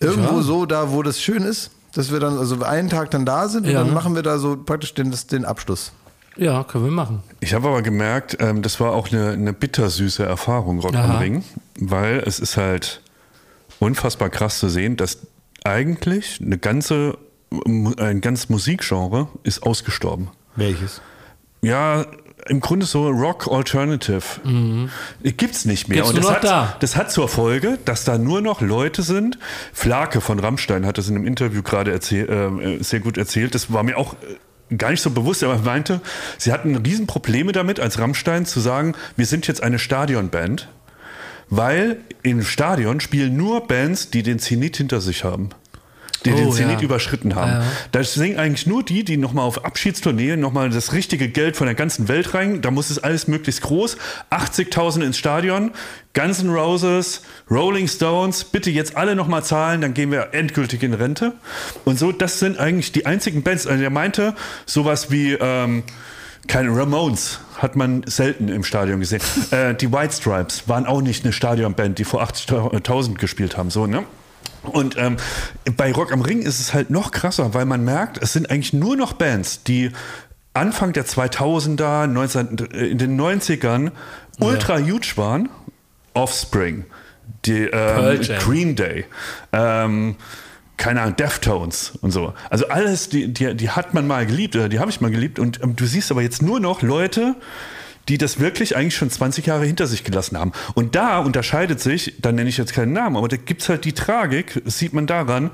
Irgendwo Ja. so da, wo das schön ist, dass wir dann also einen Tag dann da sind und dann machen wir da so praktisch den, den Abschluss. Ja, können wir machen. Ich habe aber gemerkt, ähm, das war auch eine, eine bittersüße Erfahrung, Rock am Aha. Ring, weil es ist halt unfassbar krass zu sehen, dass eigentlich eine ganze, ein ganz Musikgenre ist ausgestorben. Welches? Ja, im Grunde so Rock Alternative. Gibt's nicht mehr. Gibt's Und das noch hat, da. das hat zur Folge, dass da nur noch Leute sind. Flake von Rammstein hat das in einem Interview gerade äh, sehr gut erzählt. Das war mir auch äh, gar nicht so bewusst, aber er meinte, sie hatten Riesenprobleme damit, als Rammstein zu sagen, wir sind jetzt eine Stadionband, weil im Stadion spielen nur Bands, die den Zenit hinter sich haben. Die den Oh, Zenit ja. überschritten haben. Ja. Da singen eigentlich nur die, die nochmal auf Abschiedstournee nochmal das richtige Geld von der ganzen Welt rein. Da muss es alles möglichst groß. 80.000 ins Stadion. Guns N' Roses, Rolling Stones, bitte jetzt alle nochmal zahlen, dann gehen wir endgültig in Rente. Und so, das sind eigentlich die einzigen Bands. Also er meinte, sowas wie ähm, keine Ramones hat man selten im Stadion gesehen. äh, die White Stripes waren auch nicht eine Stadionband, die vor 80.000 gespielt haben. So, ne? Und ähm, bei Rock am Ring ist es halt noch krasser, weil man merkt, es sind eigentlich nur noch Bands, die Anfang der 2000er, 19, äh, in den 90ern ultra huge waren. Offspring, die, ähm. Green Day, ähm, keine Ahnung, Deftones und so. Also alles, die, die, die hat man mal geliebt, oder die habe ich mal geliebt. Und ähm, du siehst aber jetzt nur noch Leute, die das wirklich eigentlich schon 20 Jahre hinter sich gelassen haben. Und da unterscheidet sich, da nenne ich jetzt keinen Namen, aber da gibt es halt die Tragik, sieht man daran,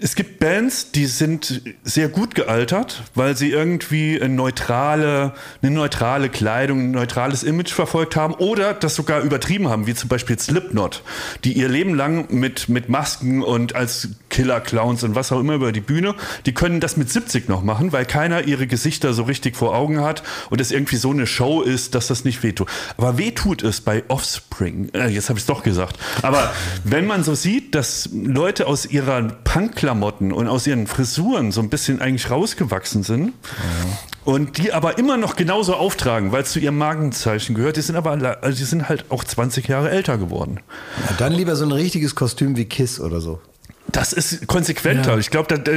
es gibt Bands, die sind sehr gut gealtert, weil sie irgendwie eine neutrale, eine neutrale Kleidung, ein neutrales Image verfolgt haben oder das sogar übertrieben haben, wie zum Beispiel Slipknot, die ihr Leben lang mit, mit Masken und als Killer-Clowns und was auch immer über die Bühne, die können das mit 70 noch machen, weil keiner ihre Gesichter so richtig vor Augen hat und es irgendwie so eine Show ist, dass das nicht wehtut. Aber wehtut es bei Offspring, äh, jetzt habe ich es doch gesagt, aber wenn man so sieht, dass Leute aus ihrer Punkklamotten und aus ihren Frisuren so ein bisschen eigentlich rausgewachsen sind und die aber immer noch genauso auftragen, weil es zu ihrem Markenzeichen gehört, die sind aber also die sind halt auch 20 Jahre älter geworden. Ja, dann lieber so ein richtiges Kostüm wie Kiss oder so. Das ist konsequenter. Ja. Ich glaube, da,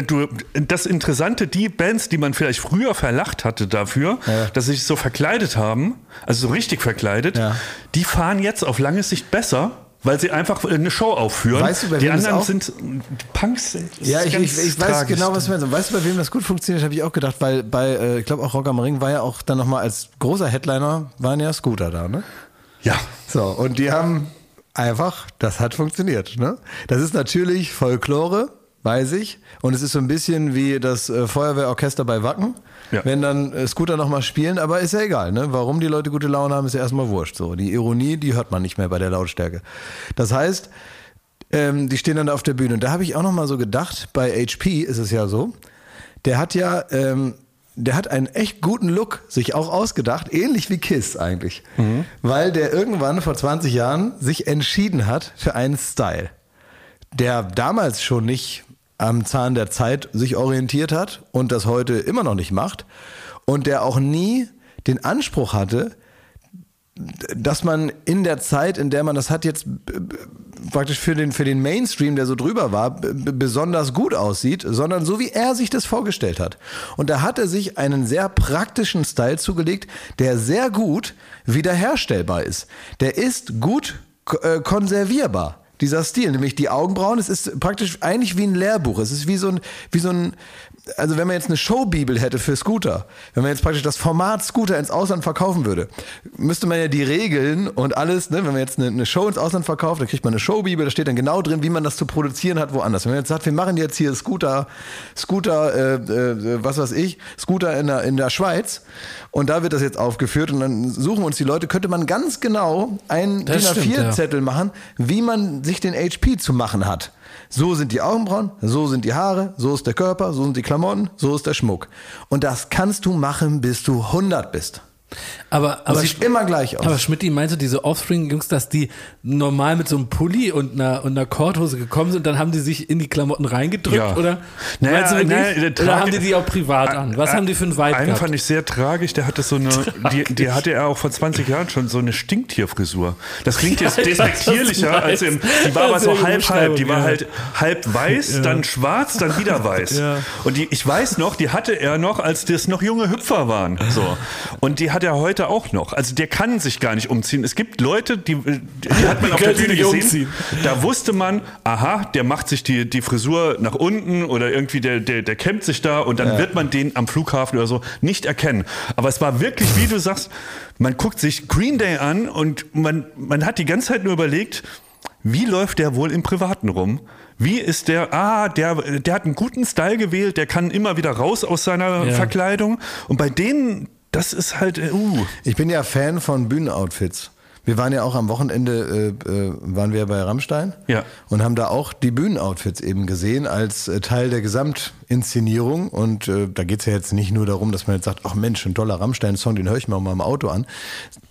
das Interessante, die Bands, die man vielleicht früher verlacht hatte dafür, Ja. dass sie sich so verkleidet haben, also so richtig verkleidet, Ja. die fahren jetzt auf lange Sicht besser, weil sie einfach eine Show aufführen. Weißt du, bei die wem das anderen auch- sind die Punks. Das Ja, ich, ich, ich weiß genau, was du meinst. Weißt du, bei wem das gut funktioniert, habe ich auch gedacht, weil bei, äh, ich glaube auch Rock am Ring war ja auch dann nochmal als großer Headliner, waren ja Scooter da, ne? Ja. So, und die haben einfach, das hat funktioniert, ne? Das ist natürlich Folklore, weiß ich. Und es ist so ein bisschen wie das äh, Feuerwehrorchester bei Wacken. Ja. Wenn dann äh, Scooter nochmal spielen, aber ist ja egal, ne? Warum die Leute gute Laune haben, ist ja erstmal wurscht. So, die Ironie, die hört man nicht mehr bei der Lautstärke. Das heißt, ähm, die stehen dann da auf der Bühne. Und da habe ich auch nochmal so gedacht, bei HP ist es ja so, der hat ja, ähm, der hat einen echt guten Look sich auch ausgedacht, ähnlich wie Kiss eigentlich. Weil der irgendwann vor 20 Jahren sich entschieden hat für einen Style, der damals schon nicht am Zahn der Zeit sich orientiert hat und das heute immer noch nicht macht und der auch nie den Anspruch hatte, dass man in der Zeit, in der man das hat, jetzt b- praktisch für den, für den Mainstream, der so drüber war, besonders gut aussieht, sondern so wie er sich das vorgestellt hat. Und da hat er sich einen sehr praktischen Style zugelegt, der sehr gut wiederherstellbar ist. Der ist gut äh, konservierbar. Dieser Stil, nämlich die Augenbrauen, es ist praktisch eigentlich wie ein Lehrbuch. Es ist wie so ein, wie so ein, also wenn man jetzt eine Showbibel hätte für Scooter, wenn man jetzt praktisch das Format Scooter ins Ausland verkaufen würde, müsste man ja die Regeln und alles, ne, wenn man jetzt eine, eine Show ins Ausland verkauft, dann kriegt man eine Showbibel, da steht dann genau drin, wie man das zu produzieren hat woanders. Wenn man jetzt sagt, wir machen jetzt hier Scooter, Scooter, äh, äh, was weiß ich, Scooter in der, in der Schweiz und da wird das jetzt aufgeführt und dann suchen uns die Leute, könnte man ganz genau einen DIN Das stimmt, ja. A4-Zettel machen, wie man sich den HP zu machen hat. So sind die Augenbrauen, so sind die Haare, so ist der Körper, so sind die Klamotten, so ist der Schmuck. Und das kannst du machen, bis du 100 bist. Aber, Das aber, sieht immer gleich aus. aber Schmidt, meinst du diese Offspring-Jungs, dass die normal mit so einem Pulli und einer, und einer Korthose gekommen sind und dann haben die sich in die Klamotten reingedrückt? Ja. Oder, Naja, meinst du wirklich? naja, der oder haben die die auch privat an? Was haben die für einen Vibe Einen gehabt? fand ich sehr tragisch, der hatte so eine, die, die hatte er auch vor 20 Jahren schon, so eine Stinktierfrisur. Das klingt jetzt Ja, despektierlicher als im, die war aber Das so halb halb, die war ja. halt halb weiß, dann schwarz, dann wieder weiß. Und die, ich weiß noch, die hatte er noch, als das noch junge Hüpfer waren. So. Und die hatte der heute auch noch. Also der kann sich gar nicht umziehen. Es gibt Leute, die, die hat man auf der Bühne gesehen. umziehen. Da wusste man, aha, der macht sich die, die Frisur nach unten oder irgendwie der, der, der kämmt sich da und dann wird man den am Flughafen oder so nicht erkennen. Aber es war wirklich, wie du sagst, man guckt sich Green Day an und man, man hat die ganze Zeit nur überlegt, wie läuft der wohl im Privaten rum? Wie ist der, ah, der, der hat einen guten Style gewählt, der kann immer wieder raus aus seiner Ja. Verkleidung. Und bei denen, das ist halt, äh, uh. Ich bin ja Fan von Bühnenoutfits. Wir waren ja auch am Wochenende, äh, äh, waren wir bei Rammstein Ja. und haben da auch die Bühnenoutfits eben gesehen als äh, Teil der Gesamtinszenierung. Und äh, da geht's ja jetzt nicht nur darum, dass man jetzt sagt, ach Mensch, ein toller Rammstein-Song, den höre ich mir auch mal im Auto an.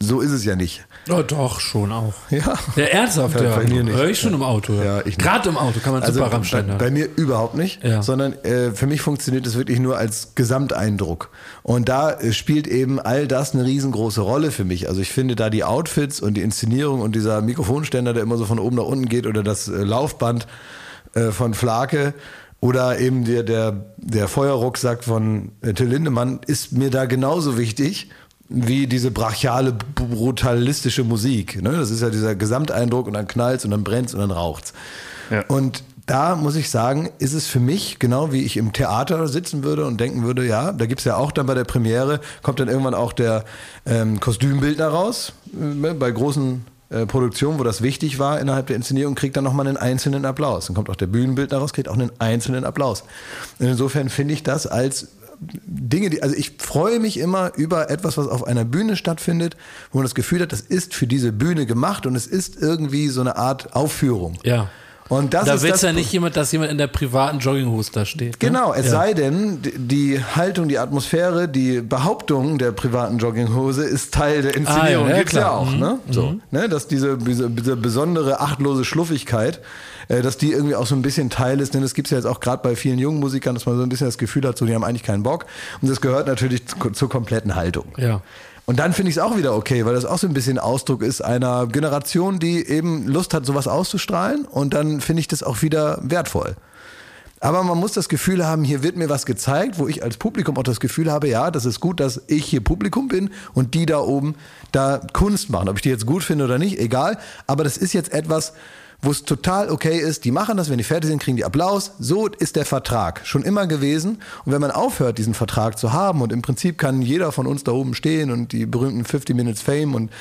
So ist es ja nicht. Oh, doch, schon auch. Ja. Ja, ernsthaft, Bei- ja. bei mir nicht. Höre ich schon im Auto. Ja, ich. Gerade im Auto kann man Also super Rammstein bei, hören. bei mir überhaupt nicht, Ja. sondern äh, für mich funktioniert es wirklich nur als Gesamteindruck. Und da äh, spielt eben all das eine riesengroße Rolle für mich. Also ich finde da die Outfits und die Inszenierung und dieser Mikrofonständer, der immer so von oben nach unten geht oder das äh, Laufband äh, von Flake oder eben der, der, der Feuerrucksack von äh, Till Lindemann ist mir da genauso wichtig wie diese brachiale, brutalistische Musik. Ne? Das ist ja dieser Gesamteindruck und dann knallt's und dann brennt's und dann raucht's. Ja. Und da muss ich sagen, ist es für mich genau wie ich im Theater sitzen würde und denken würde, ja, da gibt's ja auch dann bei der Premiere, kommt dann irgendwann auch der ähm, Kostümbildner raus, äh, bei großen äh, Produktionen, wo das wichtig war innerhalb der Inszenierung, kriegt dann nochmal einen einzelnen Applaus. Dann kommt auch der Bühnenbildner raus, kriegt auch einen einzelnen Applaus. Und insofern finde ich das als Dinge, die, also ich freue mich immer über etwas, was auf einer Bühne stattfindet, wo man das Gefühl hat, das ist für diese Bühne gemacht und es ist irgendwie so eine Art Aufführung. ja. Und das da ist will das ja nicht jemand, dass jemand in der privaten Jogginghose da steht. Ne? Genau, es ja. sei denn, die Haltung, die Atmosphäre, die Behauptung der privaten Jogginghose ist Teil der Inszenierung. Ah, ja, ja, Gibt's ja klar. auch, Mhm, ne? So, ne? Dass diese, diese, diese besondere achtlose Schluffigkeit, dass die irgendwie auch so ein bisschen Teil ist, denn das gibt's ja jetzt auch gerade bei vielen jungen Musikern, dass man so ein bisschen das Gefühl hat, so die haben eigentlich keinen Bock. Und das gehört natürlich zu, zur kompletten Haltung. Ja. Und dann finde ich es auch wieder okay, weil das auch so ein bisschen Ausdruck ist einer Generation, die eben Lust hat, sowas auszustrahlen. Und dann finde ich das auch wieder wertvoll. Aber man muss das Gefühl haben, hier wird mir was gezeigt, wo ich als Publikum auch das Gefühl habe, ja, das ist gut, dass ich hier Publikum bin und die da oben da Kunst machen. Ob ich die jetzt gut finde oder nicht, egal. Aber das ist jetzt etwas, wo es total okay ist. Die machen das, wenn die fertig sind, kriegen die Applaus. So ist der Vertrag schon immer gewesen. Und wenn man aufhört, diesen Vertrag zu haben und im Prinzip kann jeder von uns da oben stehen und die berühmten 50 Minutes Fame und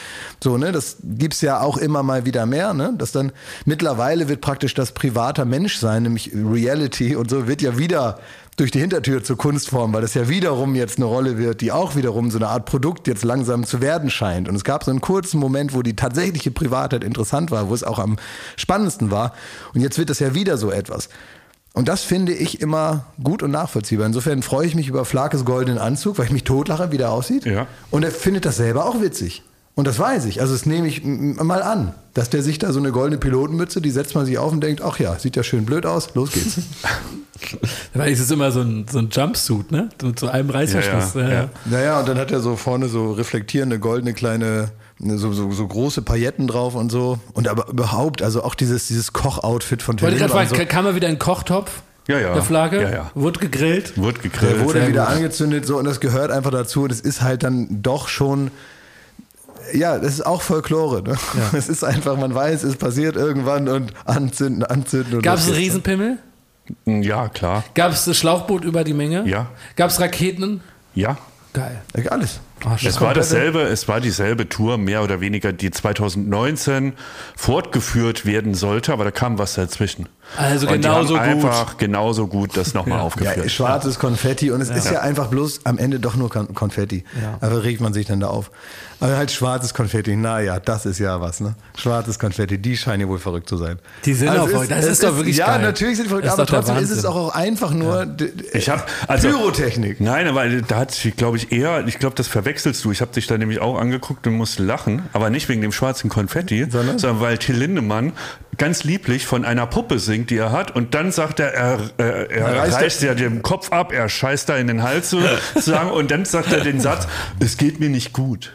so, ne, das gibt's ja auch immer mal wieder mehr, ne, dass dann mittlerweile wird praktisch das privater Menschsein, nämlich Reality und so, wird ja wieder durch die Hintertür zur Kunstform, weil das ja wiederum jetzt eine Rolle wird, die auch wiederum so eine Art Produkt jetzt langsam zu werden scheint. Und es gab so einen kurzen Moment, wo die tatsächliche Privatheit interessant war, wo es auch am spannendsten war. Und jetzt wird das ja wieder so etwas. Und das finde ich immer gut und nachvollziehbar. Insofern freue ich mich über Flakes goldenen Anzug, weil ich mich totlache, wie der aussieht. Ja. Und er findet das selber auch witzig. Und das weiß ich. Also das nehme ich mal an, dass der sich da so eine goldene Pilotenmütze, die setzt man sich auf und denkt, ach ja, sieht ja schön blöd aus, los geht's. Weil es ist immer so ein, so ein Jumpsuit, ne? Mit so einem Reißverschluss. Ja, ja, ja. Naja, und dann hat er so vorne so reflektierende goldene kleine, so, so, so große Pailletten drauf und so. Und aber überhaupt, also auch dieses, dieses Koch-Outfit von Wollte gerade fragen, so, kam er wieder in den Kochtopf? Ja, ja. Der Flagge? Ja, ja. Wurde gegrillt? Wird Der gegrillt. wurde Sehr wieder gut. angezündet, so, und das gehört einfach dazu. Und es ist halt dann doch schon, ja, das ist auch Folklore. Ne? Es ist einfach, man weiß, es passiert irgendwann und anzünden, anzünden. und Gab es einen. Riesenpimmel? Ja, klar. Gab es das Schlauchboot über die Menge? Ja. Gab es Raketen? Ja. Geil. Ja, Alles. Ah, Es war dasselbe, es war dieselbe Tour, mehr oder weniger, die 2019 fortgeführt werden sollte, aber da kam was dazwischen. Also Und die genauso haben gut. einfach genauso gut das nochmal Ja, aufgeführt. schwarzes Konfetti und es ist ja einfach bloß am Ende doch nur Kon Konfetti. Ja. Aber regt man sich dann da auf. Aber halt schwarzes Konfetti, naja, das ist ja was, ne? Schwarzes Konfetti, die scheinen ja wohl verrückt zu sein. Die sind Also auch verrückt. Das es ist doch wirklich Ja, geil. natürlich sind die verrückt, ist aber trotzdem ist es auch einfach nur Ich habe also Pyrotechnik. Nein, aber da hat sich, glaube ich, eher, ich glaube, das verwechselst du. Ich habe dich da nämlich auch angeguckt und musste lachen, aber nicht wegen dem schwarzen Konfetti, Sondern? sondern, weil Till Lindemann ganz lieblich von einer Puppe singt, die er hat, und dann sagt er, er, er, er, Er reißt reißt ja den Kopf ab, er scheißt da in den Hals sozusagen, und dann sagt er den Satz: Es geht mir nicht gut.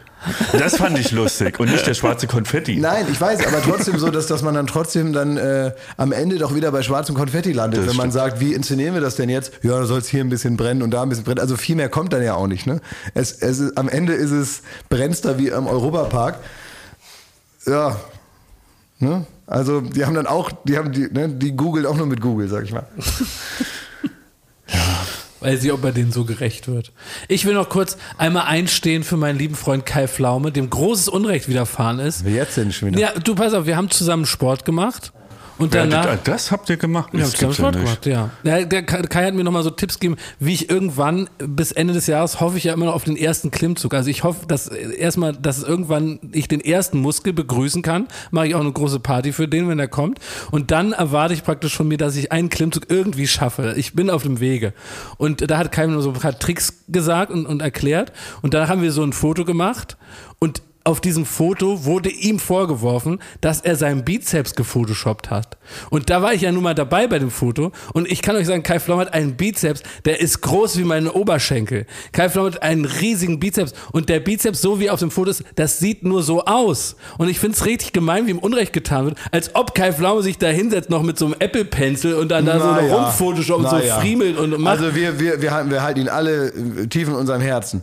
Das fand ich lustig und nicht der schwarze Konfetti. Nein, ich weiß, aber trotzdem so, dass, dass man dann trotzdem dann äh, am Ende doch wieder bei schwarzem Konfetti landet, Das wenn man stimmt. sagt, wie inszenieren wir das denn jetzt? Ja, da soll es hier ein bisschen brennen und da ein bisschen brennen. Also viel mehr kommt dann ja auch nicht. Ne? Es, es ist, am Ende ist es brennster wie am Europapark. Ja. Ne? Also die haben dann auch, die haben die, ne, die googeln auch nur mit Google, sag ich mal. Weiß ich, ob er denen so gerecht wird. Ich will noch kurz einmal einstehen für meinen lieben Freund Kai Pflaume, dem großes Unrecht widerfahren ist. Wie jetzt denn schon wieder? Ja, du pass auf, wir haben zusammen Sport gemacht und danach. das, das habt ihr gemacht? Haben Das zusammen gibt's ja nicht. gemacht, ja. ja. Der Kai hat mir nochmal so Tipps gegeben, wie ich irgendwann bis Ende des Jahres hoffe ich ja immer noch auf den ersten Klimmzug. Also ich hoffe, dass erstmal, dass irgendwann ich den ersten Muskel begrüßen kann. Mache ich auch eine große Party für den, wenn er kommt. Und dann erwarte ich praktisch von mir, dass ich einen Klimmzug irgendwie schaffe. Ich bin auf dem Wege. Und da hat Kai mir nur so ein paar Tricks gesagt und, und erklärt. Und dann haben wir so ein Foto gemacht und auf diesem Foto wurde ihm vorgeworfen, dass er seinen Bizeps gefotoshoppt hat. Und da war ich ja nun mal dabei bei dem Foto. Und ich kann euch sagen, Kai Flom hat einen Bizeps, der ist groß wie meine Oberschenkel. Kai Flom hat einen riesigen Bizeps. Und der Bizeps, so wie auf dem Foto ist, das sieht nur so aus. Und ich finde es richtig gemein, wie ihm Unrecht getan wird, als ob Kai Pflaume sich da hinsetzt noch mit so einem Apple-Pencil und dann da so Naja, rumphotoshoppt und so naja. friemelt und macht. Also wir, wir, wir, halten, wir halten ihn alle tief in unserem Herzen.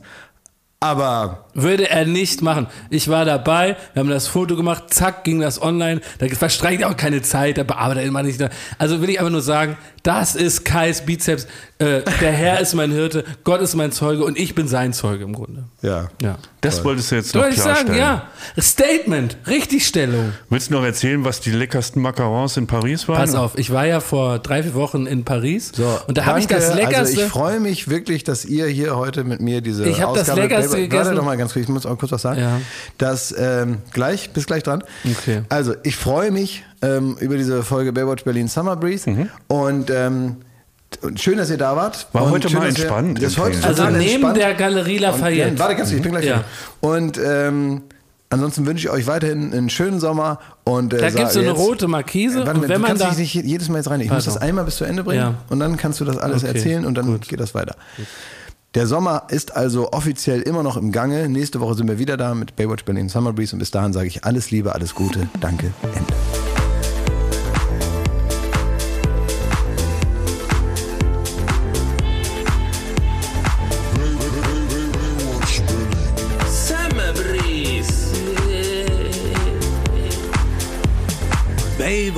Aber Würde er nicht machen. Ich war dabei, wir haben das Foto gemacht, zack, ging das online. Da verstreicht auch keine Zeit, da bearbeitet man nicht. Also will ich einfach nur sagen, das ist Kais Bizeps. Äh, der Herr ist mein Hirte, Gott ist mein Zeuge und ich bin sein Zeuge im Grunde. ja. Ja. Das wolltest du jetzt noch Soll ich sagen, ja. Statement, Richtigstellung. Willst du noch erzählen, was die leckersten Macarons in Paris waren? Pass auf, ich war ja vor drei, vier Wochen in Paris So, und da habe ich das leckerste. Also ich freue mich wirklich, dass ihr hier heute mit mir diese Ich hab das Ausgabe Leckerste Playboy- gegessen. Warte doch mal ganz kurz, ich muss auch kurz was sagen. Ja. Das ähm, gleich, bis gleich dran. Okay. Also ich freue mich ähm, über diese Folge Baywatch Berlin Summer Breeze Mhm. und ähm, und schön, dass ihr da wart. War und heute schön, mal dass ihr- entspannt Das heute also neben entspannt. der Galerie Und, Lafayette. ja, warte ganz kurz, ich bin gleich Ja. fertig. Und ähm, ansonsten wünsche ich euch weiterhin einen schönen Sommer. Und, äh, Da gibt's so sag eine rote Markise Warte und wenn du man kannst da- dich nicht jedes Mal jetzt rein. Ich muss Pardon. das einmal bis zu Ende bringen Ja. und dann kannst du das alles Okay, erzählen und dann geht das weiter. Der Sommer ist also offiziell immer noch im Gange. Nächste Woche sind wir wieder da mit Baywatch Berlin Summer Breeze und bis dahin sage ich alles Liebe, alles Gute. Danke. Ende.